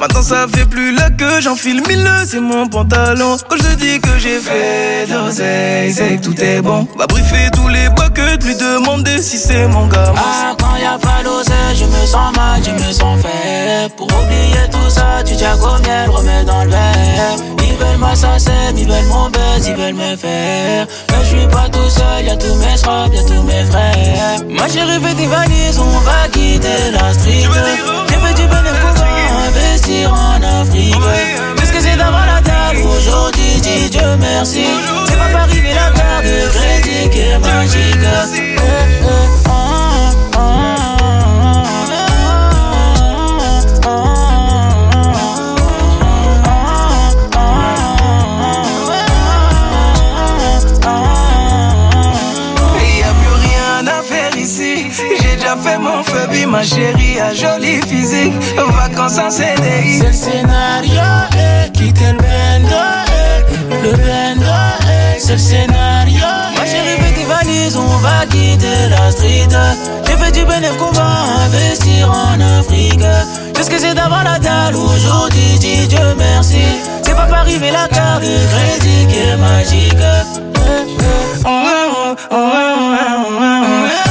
Maintenant ça fait plus là que j'enfile mille c'est mon pantalon. Quand je dis que j'ai fait d'oseille, c'est que tout est bon. Va briefer tous les buckets, lui demander si c'est mon gars. Ah, quand y a pas d'oseille, je me sens mal, je me sens faible. Pour oublier tout ça, tu tiens comme elle, remets dans le verre. Ils veulent ma ils veulent mon buzz, ils veulent me faire. Mais je suis pas tout seul, y'a tous mes straps, y'a tous mes frères. Ma chérie fait des valises, on va quitter la street. Investir en Afrique. Qu'est-ce que c'est d'avoir la table aujourd'hui, dis Dieu merci. C'est pas Paris, mais la carte de crédit qui est magique. Eh, eh, ah, ah, ah. fait mon phobie, ma chérie a jolie physique. Vacances en CDI. C'est le scénario, eh, quitter le bendo, eh, le bendo, eh, c'est le scénario. Ma chérie fait tes valises, on va quitter la street. J'ai fait du bénéfice qu'on va investir en Afrique. Qu'est-ce que c'est d'avoir la dalle aujourd'hui, dis Dieu merci. C'est pas Paris, mais la carte de crédit qui est magique. Oh, oh, oh,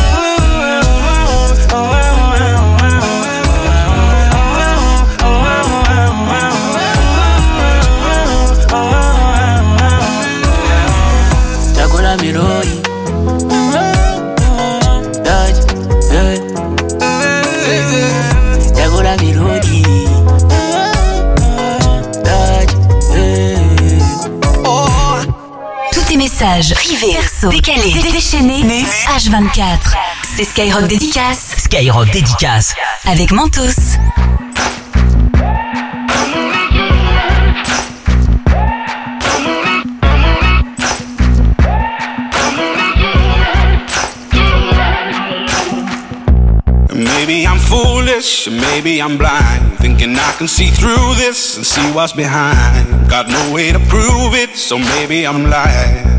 Message privé, perso, décalé, déchaîné, H24. C'est Skyrock Dédicace. Skyrock Dédicace. Avec Mentos. Maybe I'm foolish, maybe I'm blind. Thinking I can see through this and see what's behind. Got no way to prove it, so maybe I'm lying.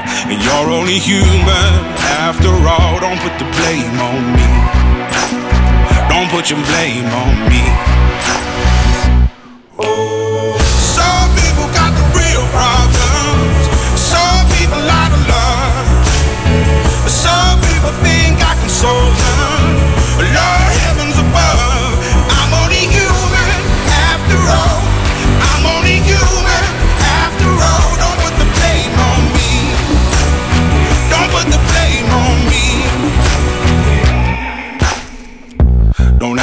and you're only human after all. Don't put the blame on me. Don't put your blame on me. Some people got the real problems. Some people love. Some people think I can solve them.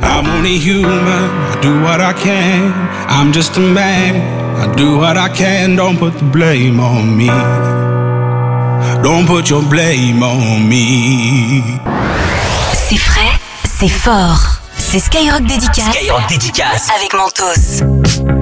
I'm only human. I do what I can. I'm just a man. I do what I can. Don't put me. Don't put your blame on me. C'est frais, c'est fort. C'est Skyrock Dédicace. Skyrock Dédicace. Avec Mentos.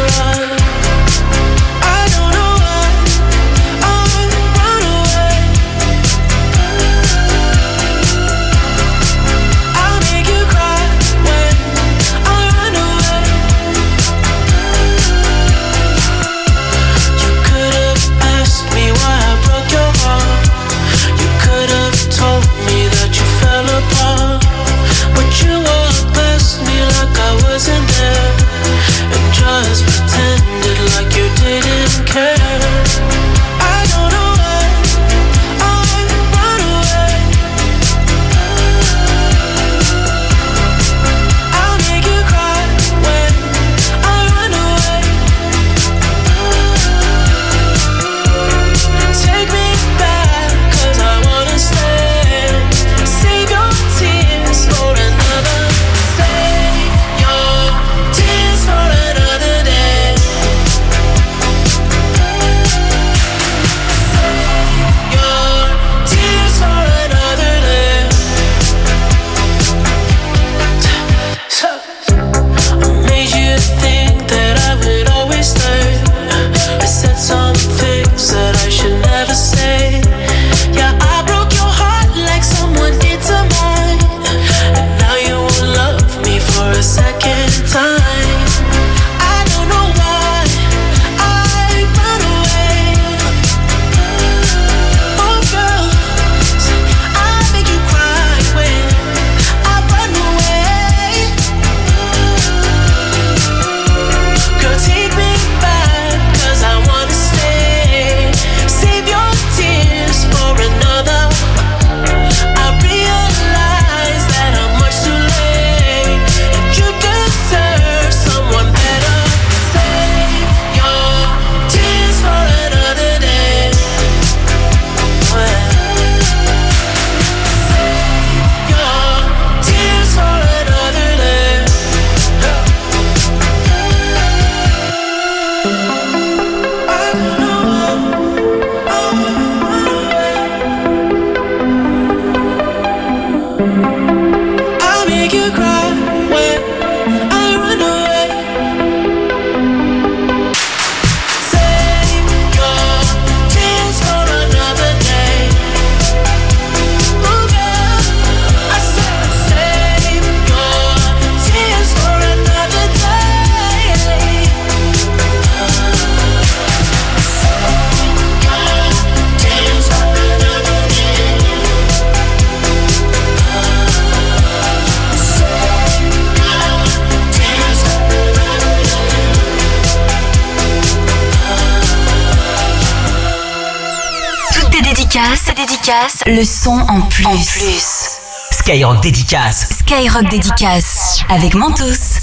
le son en plus. Plus. Skyrock dédicace. Skyrock dédicace avec Mentos.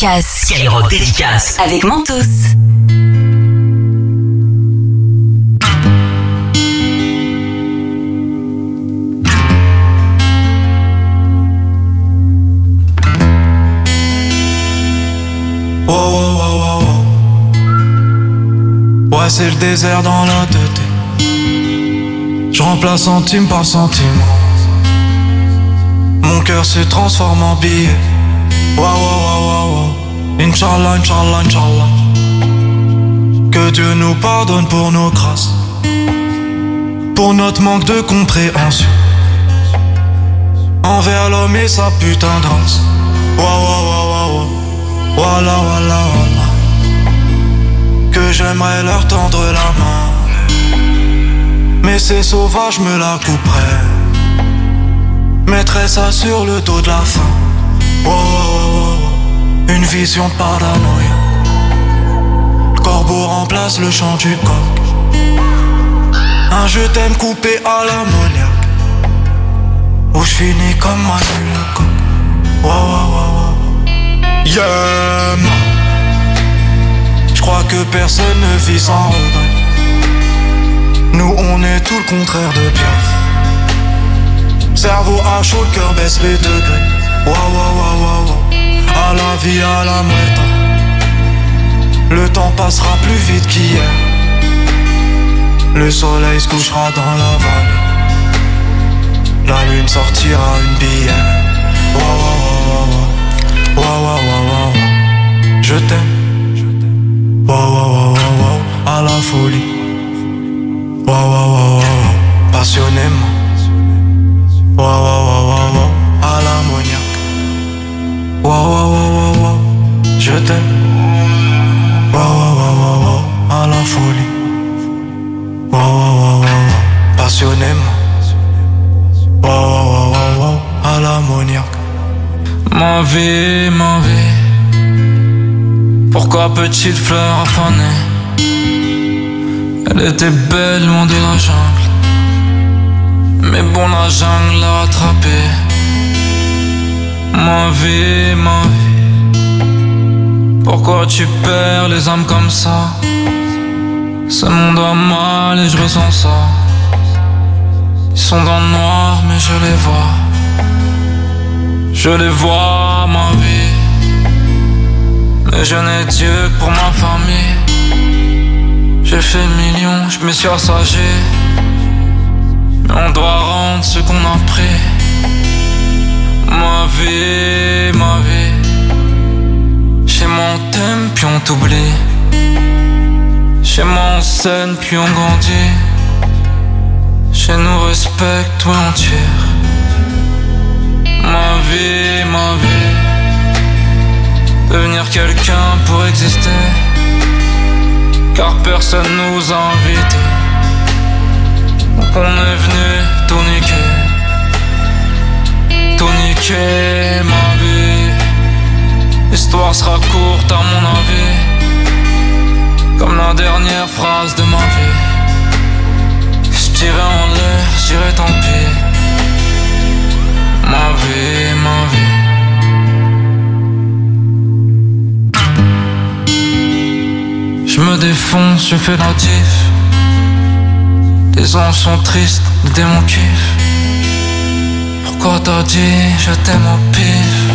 Dédicace. Skyrock dédicace. Avec Mentos. Oh, oh, oh. Ouais, c'est le désert dans la tête. Je remplace centime par centime. Mon cœur se transforme en billet. Wow, wow, wow. Inch'Allah, Inch'Allah, Inch'Allah. Que Dieu nous pardonne pour nos grâces. Pour notre manque de compréhension. Envers l'homme et sa putain de race. Voilà, voilà, voilà. Que j'aimerais leur tendre la main. Mais ces sauvages me la couperaient. Mettrais ça sur le dos de la. Wow, wow, wow, wow. Une vision de paranoïa. Le corbeau remplace le chant du coq. Un je t'aime coupé à l'ammoniaque. Où je finis comme Manu le coq. Wow, wow, wow. Yeah, Je crois que personne ne vit sans regret. Nous, on est tout le contraire de Piaf. Cerveau à chaud, cœur baisse les degrés. Waouh, waouh, waouh, waouh. À la vie, à la muerte. Le temps passera plus vite qu'hier. Le soleil se couchera dans la vallée. La lune sortira une bière. Waouh, waouh, waouh, waouh. Waouh, waouh. Je t'aime. Waouh, waouh, waouh. À la folie. Waouh, waouh, waouh. Passionnément. Waouh, waouh, waouh, waouh. À l'ammoniaque. Waouh, waouh. Je t'aime. Waouh, waouh, waouh, waouh. À la folie. Waouh, waouh, waouh. Passionnément. Waouh, waouh, waouh, waouh. À l'ammoniaque. Ma vie, ma vie. Pourquoi petite fleur affanée Elle était belle loin de la jungle. Mais bon, la jungle l'a rattrapée. Ma vie, ma vie. Pourquoi tu perds les âmes comme ça? Ce monde va mal et je ressens ça. Ils sont dans le noir, mais je les vois. Je les vois, ma vie. Mais je n'ai Dieu que pour ma famille. J'ai fait millions, je me suis assagé. Mais on doit rendre ce qu'on a pris. Ma vie, ma vie. Moi on t'aime, puis on t'oublie. Chez moi on scène, puis on grandit. Chez nous respecte, ouais on tire. Ma vie, ma vie. Devenir quelqu'un pour exister. Car personne nous a invités. Donc on est venu. Tout niquer, ma vie. L'histoire sera courte à mon avis. Comme la dernière phrase de ma vie. Je tirais en l'air, je dirais tant pis. Ma vie, ma vie. Je me défonce, je fais la diff. Les anges sont tristes, les démons kiffent. Pourquoi t'as dit je t'aime au pif?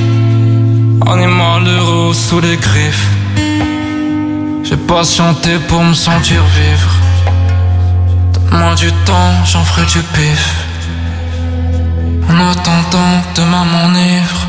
Animal heureux sous les griffes. J'ai patienté pour me sentir vivre. Donne-moi du temps, j'en ferai du pif. En attendant demain m'enivre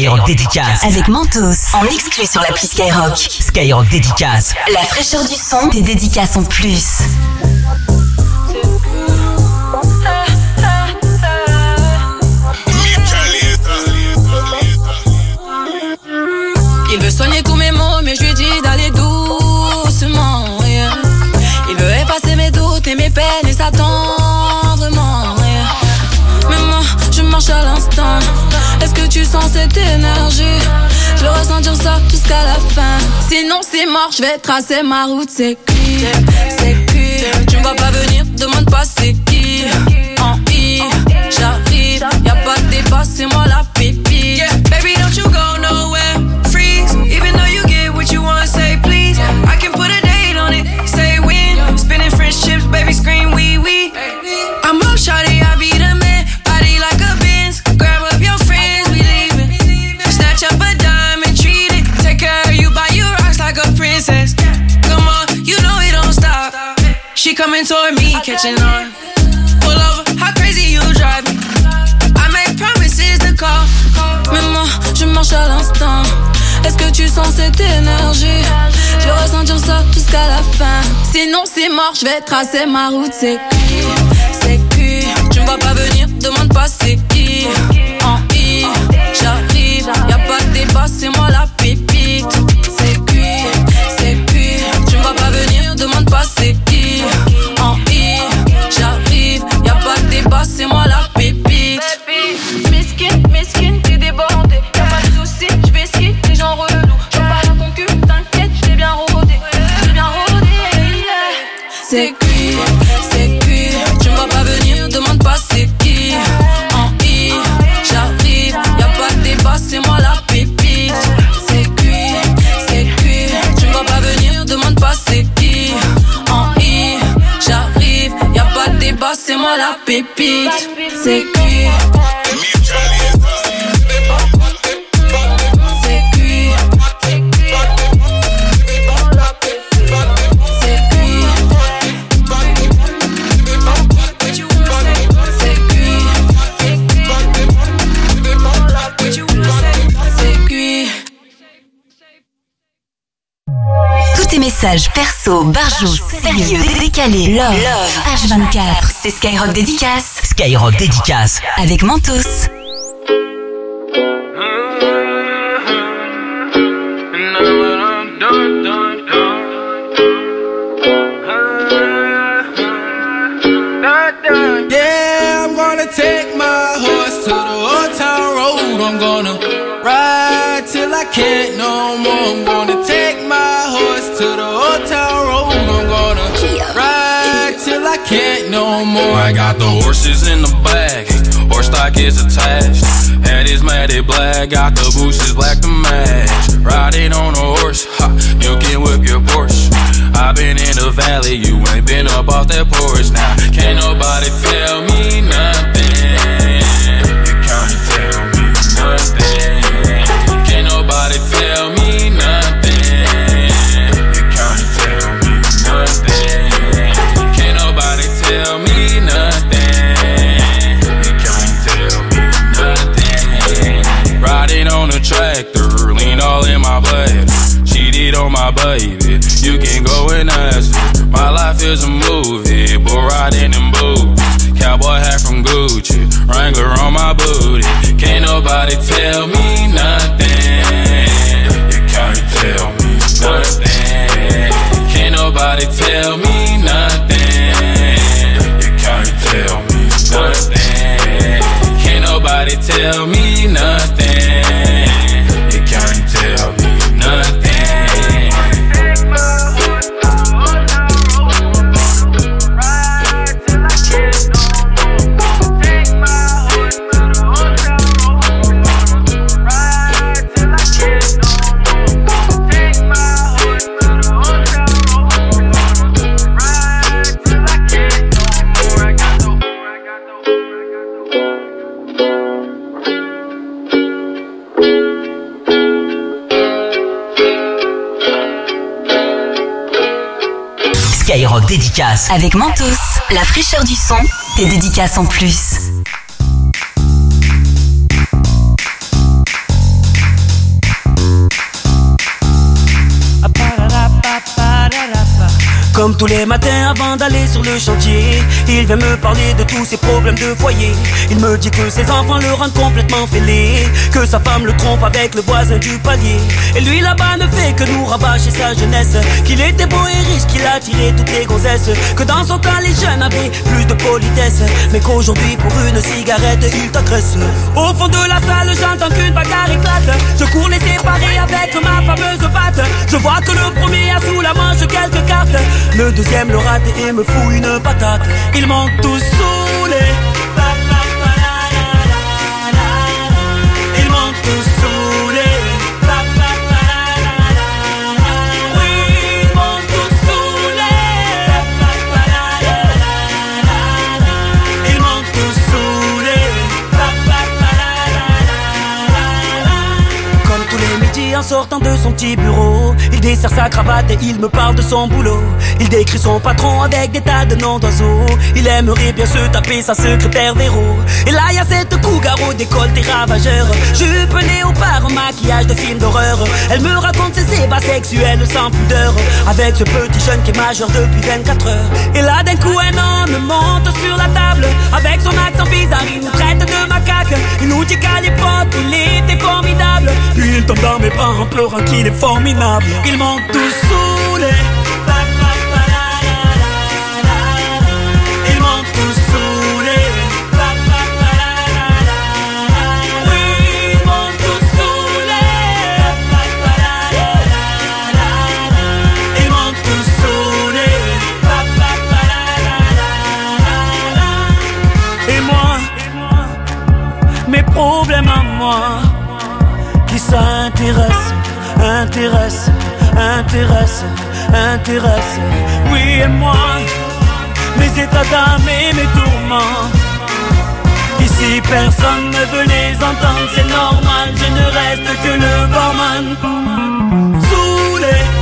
Skyrock Dédicace. avec Mentos en exclu sur l'appli Skyrock. Skyrock Dédicace. La fraîcheur du son, des dédicaces en plus. Il veut soigner tous mes mots, mais je lui dis d'aller doucement. yeah. Il veut effacer mes doutes et mes peines et s'attendrement. Sens cette énergie Je veux ressentir ça jusqu'à la fin. Sinon, c'est mort, je vais tracer ma route. C'est cuit, c'est cuit. Tu me vois pas venir, demande pas c'est qui. En I, j'arrive. Y'a pas de débat, c'est moi toward me, catching on. Pull over, how crazy you drive me. I make promises to call. Mais moi, je marche à l'instant. Est-ce que tu sens cette énergie? Je veux ressentir ça jusqu'à la fin. Sinon, c'est mort, je vais tracer ma route. C'est cuit, c'est cuit. Tu me vois pas venir, demande pas c'est qui. En I, j'arrive. Y'a pas de débat, c'est moi la la pépite. C'est cuit. C'est messages perso, barjou, sérieux, décalés, love, H24, c'est Skyrock Dédicace. Skyrock Dédicace. Avec Mentos. More. I got the horses in the back, horse stock is attached. Head is matted black, got the bushes black to match. Riding on a horse, ha, you can whip your Porsche. i been in the valley, you ain't been up off that porch. Now, can't nobody tell me nothing. Cheat on my baby. You can go and ask her. My life is a movie, bull riding in boots. Cowboy hat from Gucci, Wrangler on my booty. Can't nobody tell me nothing. You can't tell me nothing. Can't nobody tell me nothing. You can't tell me nothing. Can't nobody tell me nothing. Avec Mentos, la fraîcheur du son, tes dédicaces en plus. Comme tous les matins avant d'aller sur le chantier, il vient me parler de tous ses problèmes de foyer. Il me dit que ses enfants le rendent complètement fêlé, que sa femme le trompe avec le voisin du palier. Et lui là-bas ne fait que nous rabâcher sa jeunesse, qu'il était beau et riche, qu'il a tiré toutes les gonzesses, que dans son temps les jeunes avaient plus de politesse, mais qu'aujourd'hui pour une cigarette il t'agresse. Au fond de la salle j'entends qu'une bagarre éclate, je cours les séparer avec ma fameuse batte. Je vois que le premier a sous la manche quelques cartes. Le deuxième le rate et me fout une patate. Ils m'ont tous saoulé. En sortant de son petit bureau, il dessert sa cravate et il me parle de son boulot. Il décrit son patron avec des tas de noms d'oiseaux. Il aimerait bien se taper sa secrétaire Véro. Et là, y a cette cougar au décolleté ravageur. Jupe léopard, maquillage de film d'horreur. Elle me raconte ses ébats sexuels sans pudeur. Avec ce petit jeune qui est majeur depuis 24 heures. Et là, d'un coup, un homme monte sur la table. Avec son accent bizarre, il nous traite de macaque. Il nous dit qu'à l'époque, il était formidable. Puis il tombe dans mes bras en pleurant qu'il est formidable. Ils m'ont tous saoulé. Intéressent, intéressent. Oui, et moi, mes états d'âme et mes tourments. Ici personne ne veut les entendre, c'est normal, je ne reste que le barman. Ils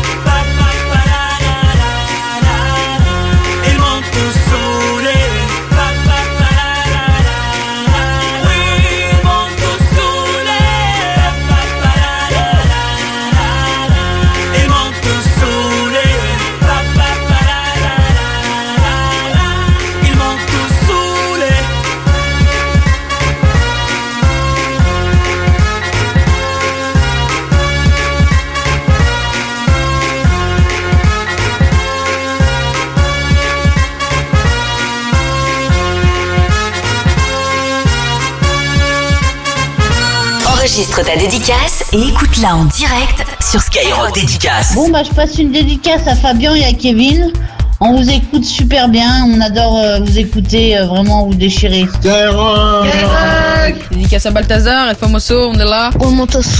Enregistre ta dédicace et écoute-la en direct sur Skyrock Dédicace. Bon, bah, je passe une dédicace à Fabien et à Kevin. On vous écoute super bien, on adore euh, vous écouter, euh, vraiment vous déchirer. Dédicace à Balthazar et Famoso, on est là. Oh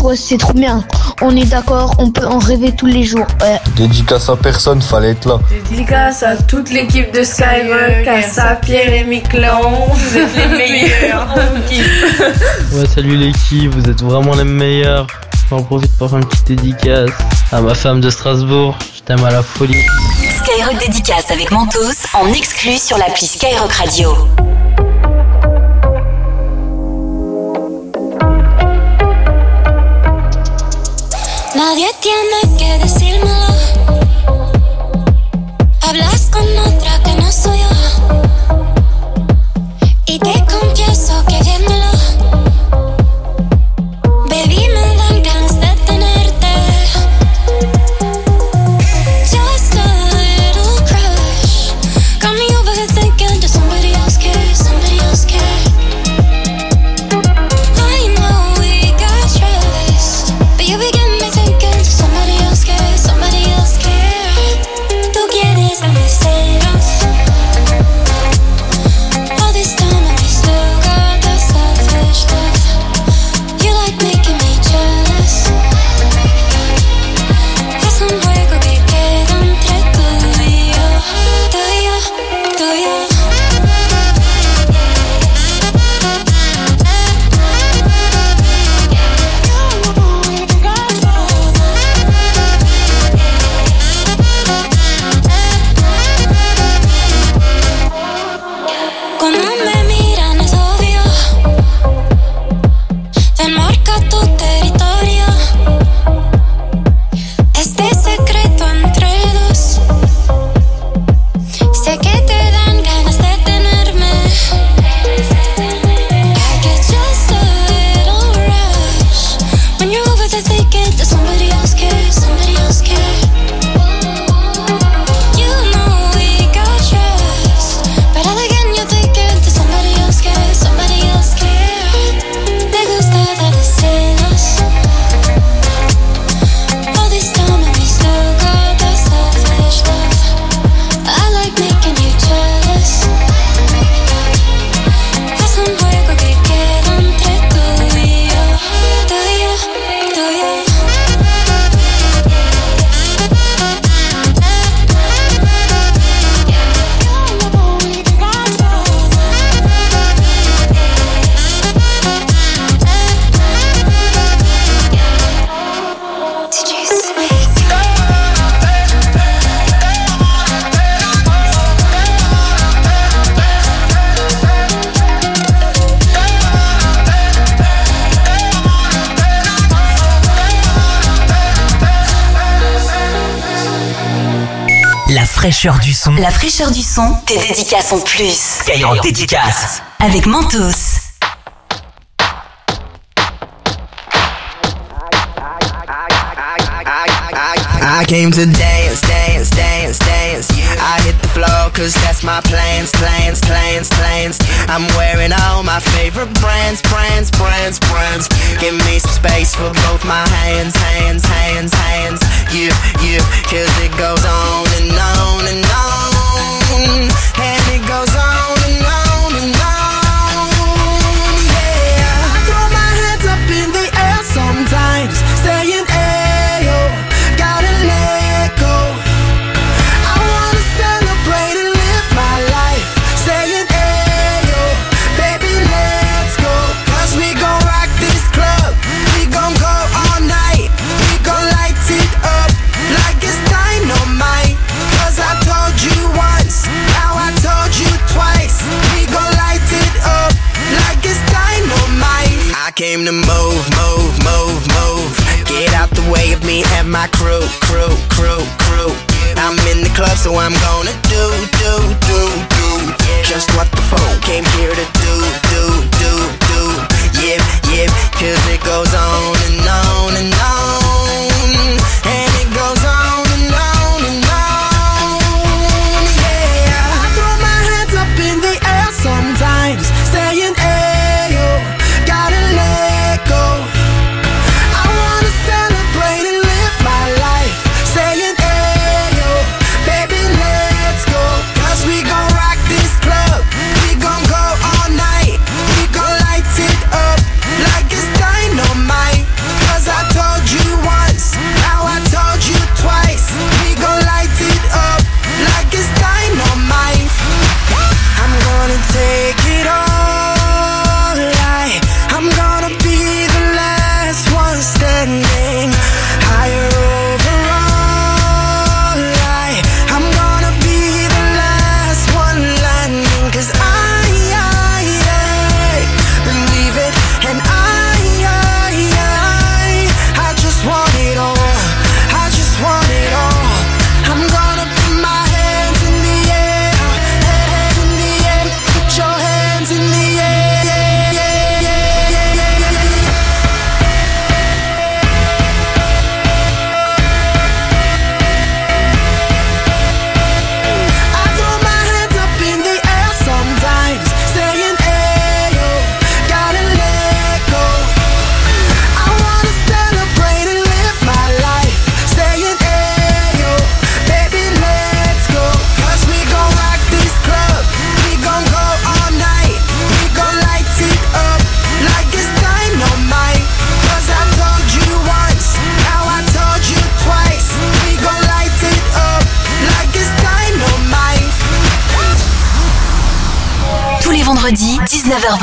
ouais, c'est trop bien. On est d'accord, on peut en rêver tous les jours. Ouais. Dédicace à personne, fallait être là. Dédicace à toute l'équipe de Skyrock, à ça, Pierre et Miquelon. Vous êtes les meilleurs. *laughs* Ouais, salut l'équipe, vous êtes vraiment les meilleurs. J'en profite pour faire une petite dédicace à ma femme de Strasbourg. Je t'aime à la folie. Skyrock Dédicace avec Mentos en exclu sur l'appli Skyrock Radio. Nadie tiene que decírmelo. Hablas con fraîcheur du son. La fraîcheur du son, tes dédicaces en plus. Skyrock dédicace. Avec Mentos. I came to cause that's my plans, plans, plans, plans. I'm wearing all my favorite brands, brands, brands, brands. Give me some space for both my hands, hands, hands, hands. You, you, cause it goes on and on and on. And it goes on and on and on. Came to move, move, move, move. Get out the way of me and my crew, crew, crew, crew. I'm in the club, so I'm gonna do, do, do, do. Just what the phone came here to do, do, do, do. Yip, yip, cause it goes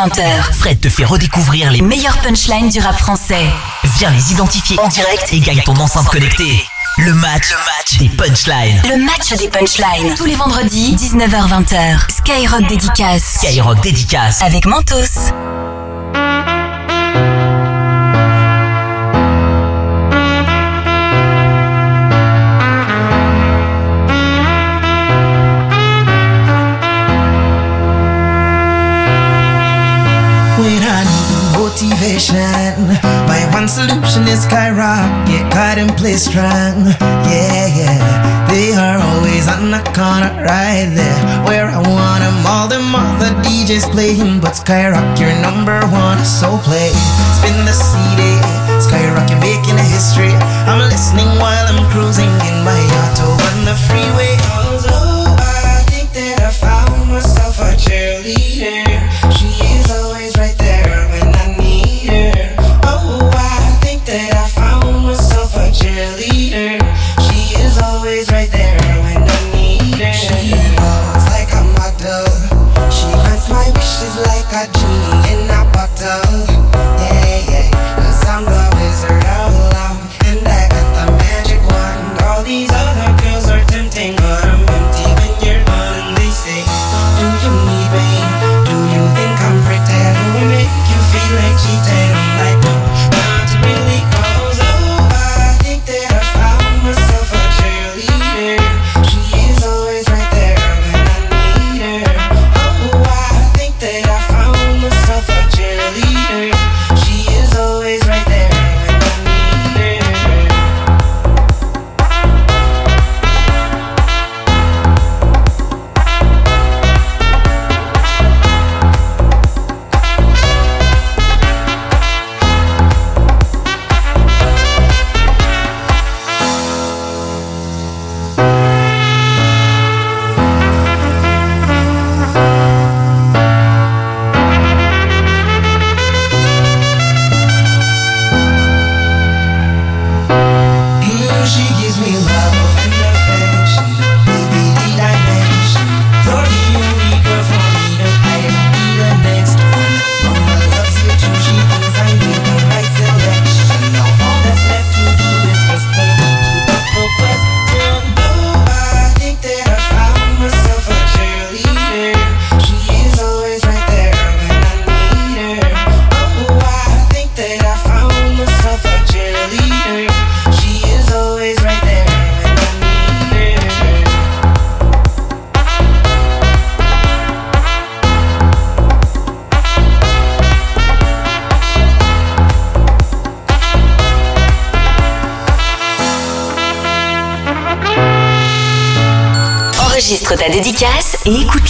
19h-20h. Fred te fait redécouvrir les Meilleures punchlines du rap français. Viens les identifier en direct et gagne ton enceinte connectée. Le match, le match des punchlines. Le match des punchlines. Tous les vendredis, 19h-20h. Skyrock dédicace. Skyrock dédicace. Avec Mentos. One solution is skyrocket, caught and play strong. Yeah, yeah, they are always on the corner right there where I want them. All them other DJs playing, but skyrock your number one. So play, spin the CD, skyrock you're making a history. I'm listening while I'm cruising in my auto on the freeway. Although I think that I found myself a cheerleader.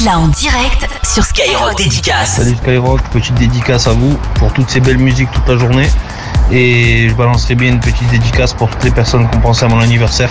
Écoute-la en direct sur Skyrock Dédicace. Salut Skyrock, petite dédicace à vous pour toutes ces belles musiques toute la journée. Et je balancerai bien une petite dédicace pour toutes les personnes qui ont pensé à mon anniversaire.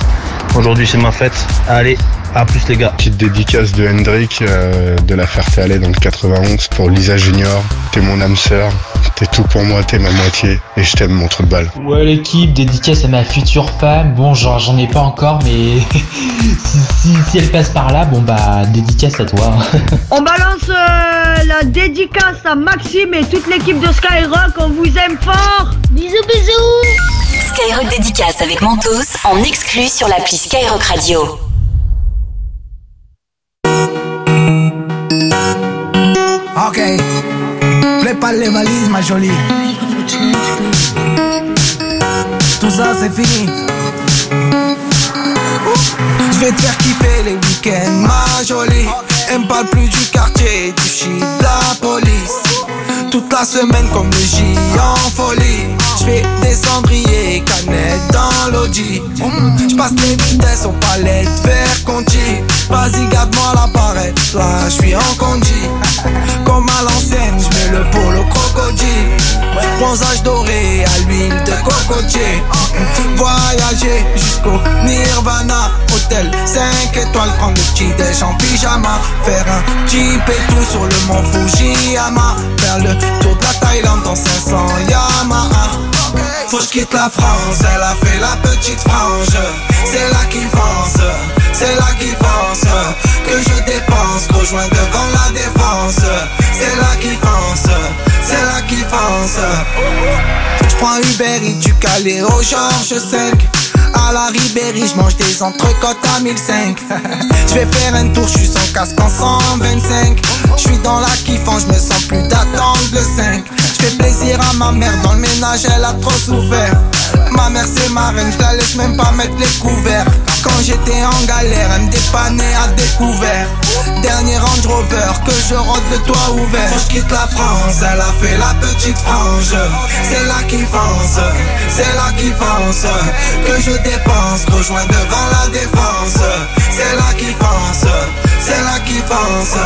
Aujourd'hui c'est ma fête. Allez, à plus les gars. Petite dédicace de Hendrik euh, de la Ferté-Alais dans le 91 pour Lisa Junior. T'es mon âme sœur, t'es tout pour moi, t'es ma moitié et je t'aime mon trou de balle. Ouais l'équipe, dédicace à ma future femme. Bon genre j'en ai pas encore mais *laughs* si, si- si elle passe par là, bon bah dédicace à toi. *laughs* On balance euh, la dédicace à Maxime et toute l'équipe de Skyrock, on vous aime fort Bisous bisous Skyrock Dédicace avec Mentos en exclu sur l'appli Skyrock Radio. Prépare les valises, ma jolie. Tout ça, c'est fini. Je vais te faire kiffer les week-ends, ma jolie. Elle me parle plus du quartier, du shit, la police. Toute la semaine comme le J en folie. Je fais des cendriers, canettes dans l'audi. Je passe les vitesses aux palettes vers Conti. Vas-y, garde-moi la barrette, là je suis en condi. Comme à l'ancienne, je mets le polo crocodile. Bronzage doré à l'huile de cocotier. Voyager jusqu'au Nirvana. Hôtel 5 étoiles, prendre le petit déj en pyjama. Faire un et tout sur le mont Fujiyama. Faire le tour de la Thaïlande dans 500 Yamaha. Faut que je quitte la France, elle a fait la petite frange. C'est là qui pense, c'est là qui pense. Que je dépense, rejoins devant la défense. C'est là qui pense, c'est là qui pense. Je prends Uber Eats du Calais au Georges 5. La Ribéry, je mange des entrecôtes à 1005. *laughs* Je vais faire un tour, je suis sans casque en 125. Je suis dans la kiffant, je me sens plus d'attendre le 5. Je fais plaisir à ma mère, dans le ménage elle a trop souffert. Ma mère c'est ma reine, je la laisse même pas mettre les couverts. Quand j'étais en galère, elle me dépannait à découvert. Dernier Range Rover, que je rentre le toit ouvert. Que je quitte la France, elle a fait la petite frange. C'est là qui pense, c'est là qui pense. Que je dépense, rejoins devant la défense. C'est là qui pense, c'est là qui pense.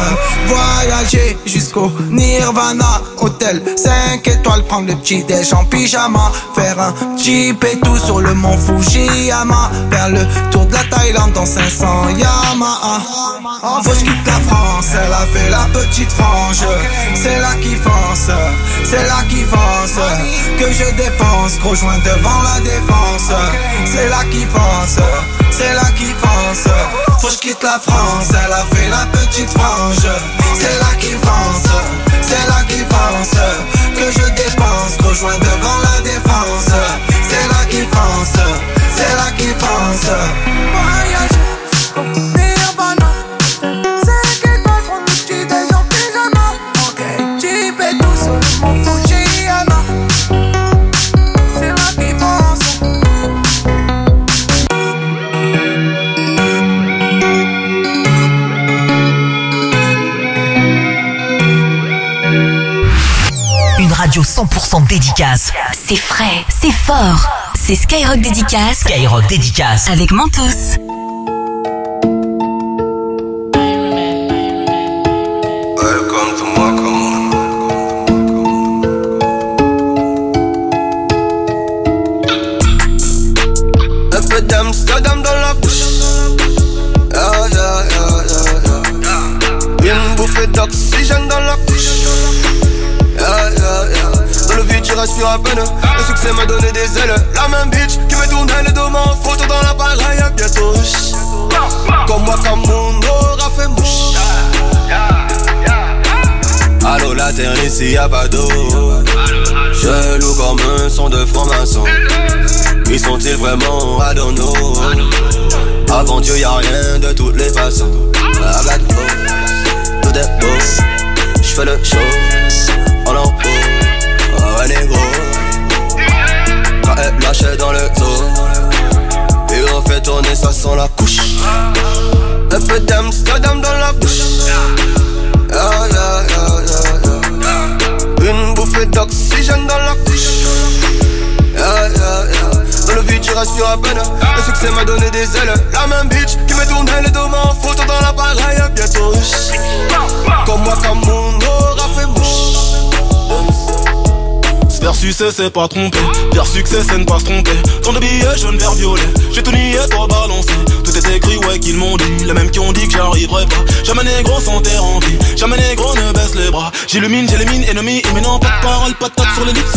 Voyager jusqu'au Nirvana, hôtel 5 étoiles, prendre le petit déj en pyjama. Faire un jeep et tout sur le mont Fujiyama. Faire le tour de la Thaïlande dans 500 Yamaha. Faut que je quitte la France, elle a fait la petite frange. C'est là qui pense, c'est là qui pense. Que je dépense, rejoins devant la défense. C'est là qui pense, c'est qui pense. Faut que je quitte la France, elle a fait la petite frange. C'est qui pense, c'est qui pense. Que je dépense, rejoins devant la défense. C'est qui pense, c'est là qui radio 100% dédicace. C'est frais, c'est fort. C'est Skyrock Dédicace. Skyrock Dédicace avec Mentos. La même bitch qui me tournait le dos en photo dans l'appareil. Bientôt. Comme moi, comme mon aura fait mouche. Allô la terre ici y'a pas d'eau. Chelou comme un son de franc-maçon. Ils sont-ils vraiment know Avant Dieu y'a rien de toutes les façons. Tout est beau. J'fais le show. En en haut. Oh ouais négro Lâchait dans le zoo Et on fait tourner ça sans la couche Un peu d'Amsterdam dans la bouche yeah, yeah, yeah. Une bouffée d'oxygène dans la couche. Dans le vide, tu rassures à peine. Le succès m'a donné des ailes. La même bitch qui me tournait les dos en photo dans l'appareil. Bientôt. Comme moi, comme mon Vers succès c'est pas tromper Vers succès c'est ne pas se tromper. Tant de billets jaune vert violet J'ai tout nié toi balancé. Tout est écrit ouais qu'ils m'ont dit. Les mêmes qui ont dit que j'arriverai pas. Jamais négro sans terre en vie Jamais négro ne baisse les bras. J'illumine j'élimine ennemi imminent. Pas de parole pas de tête sur les lips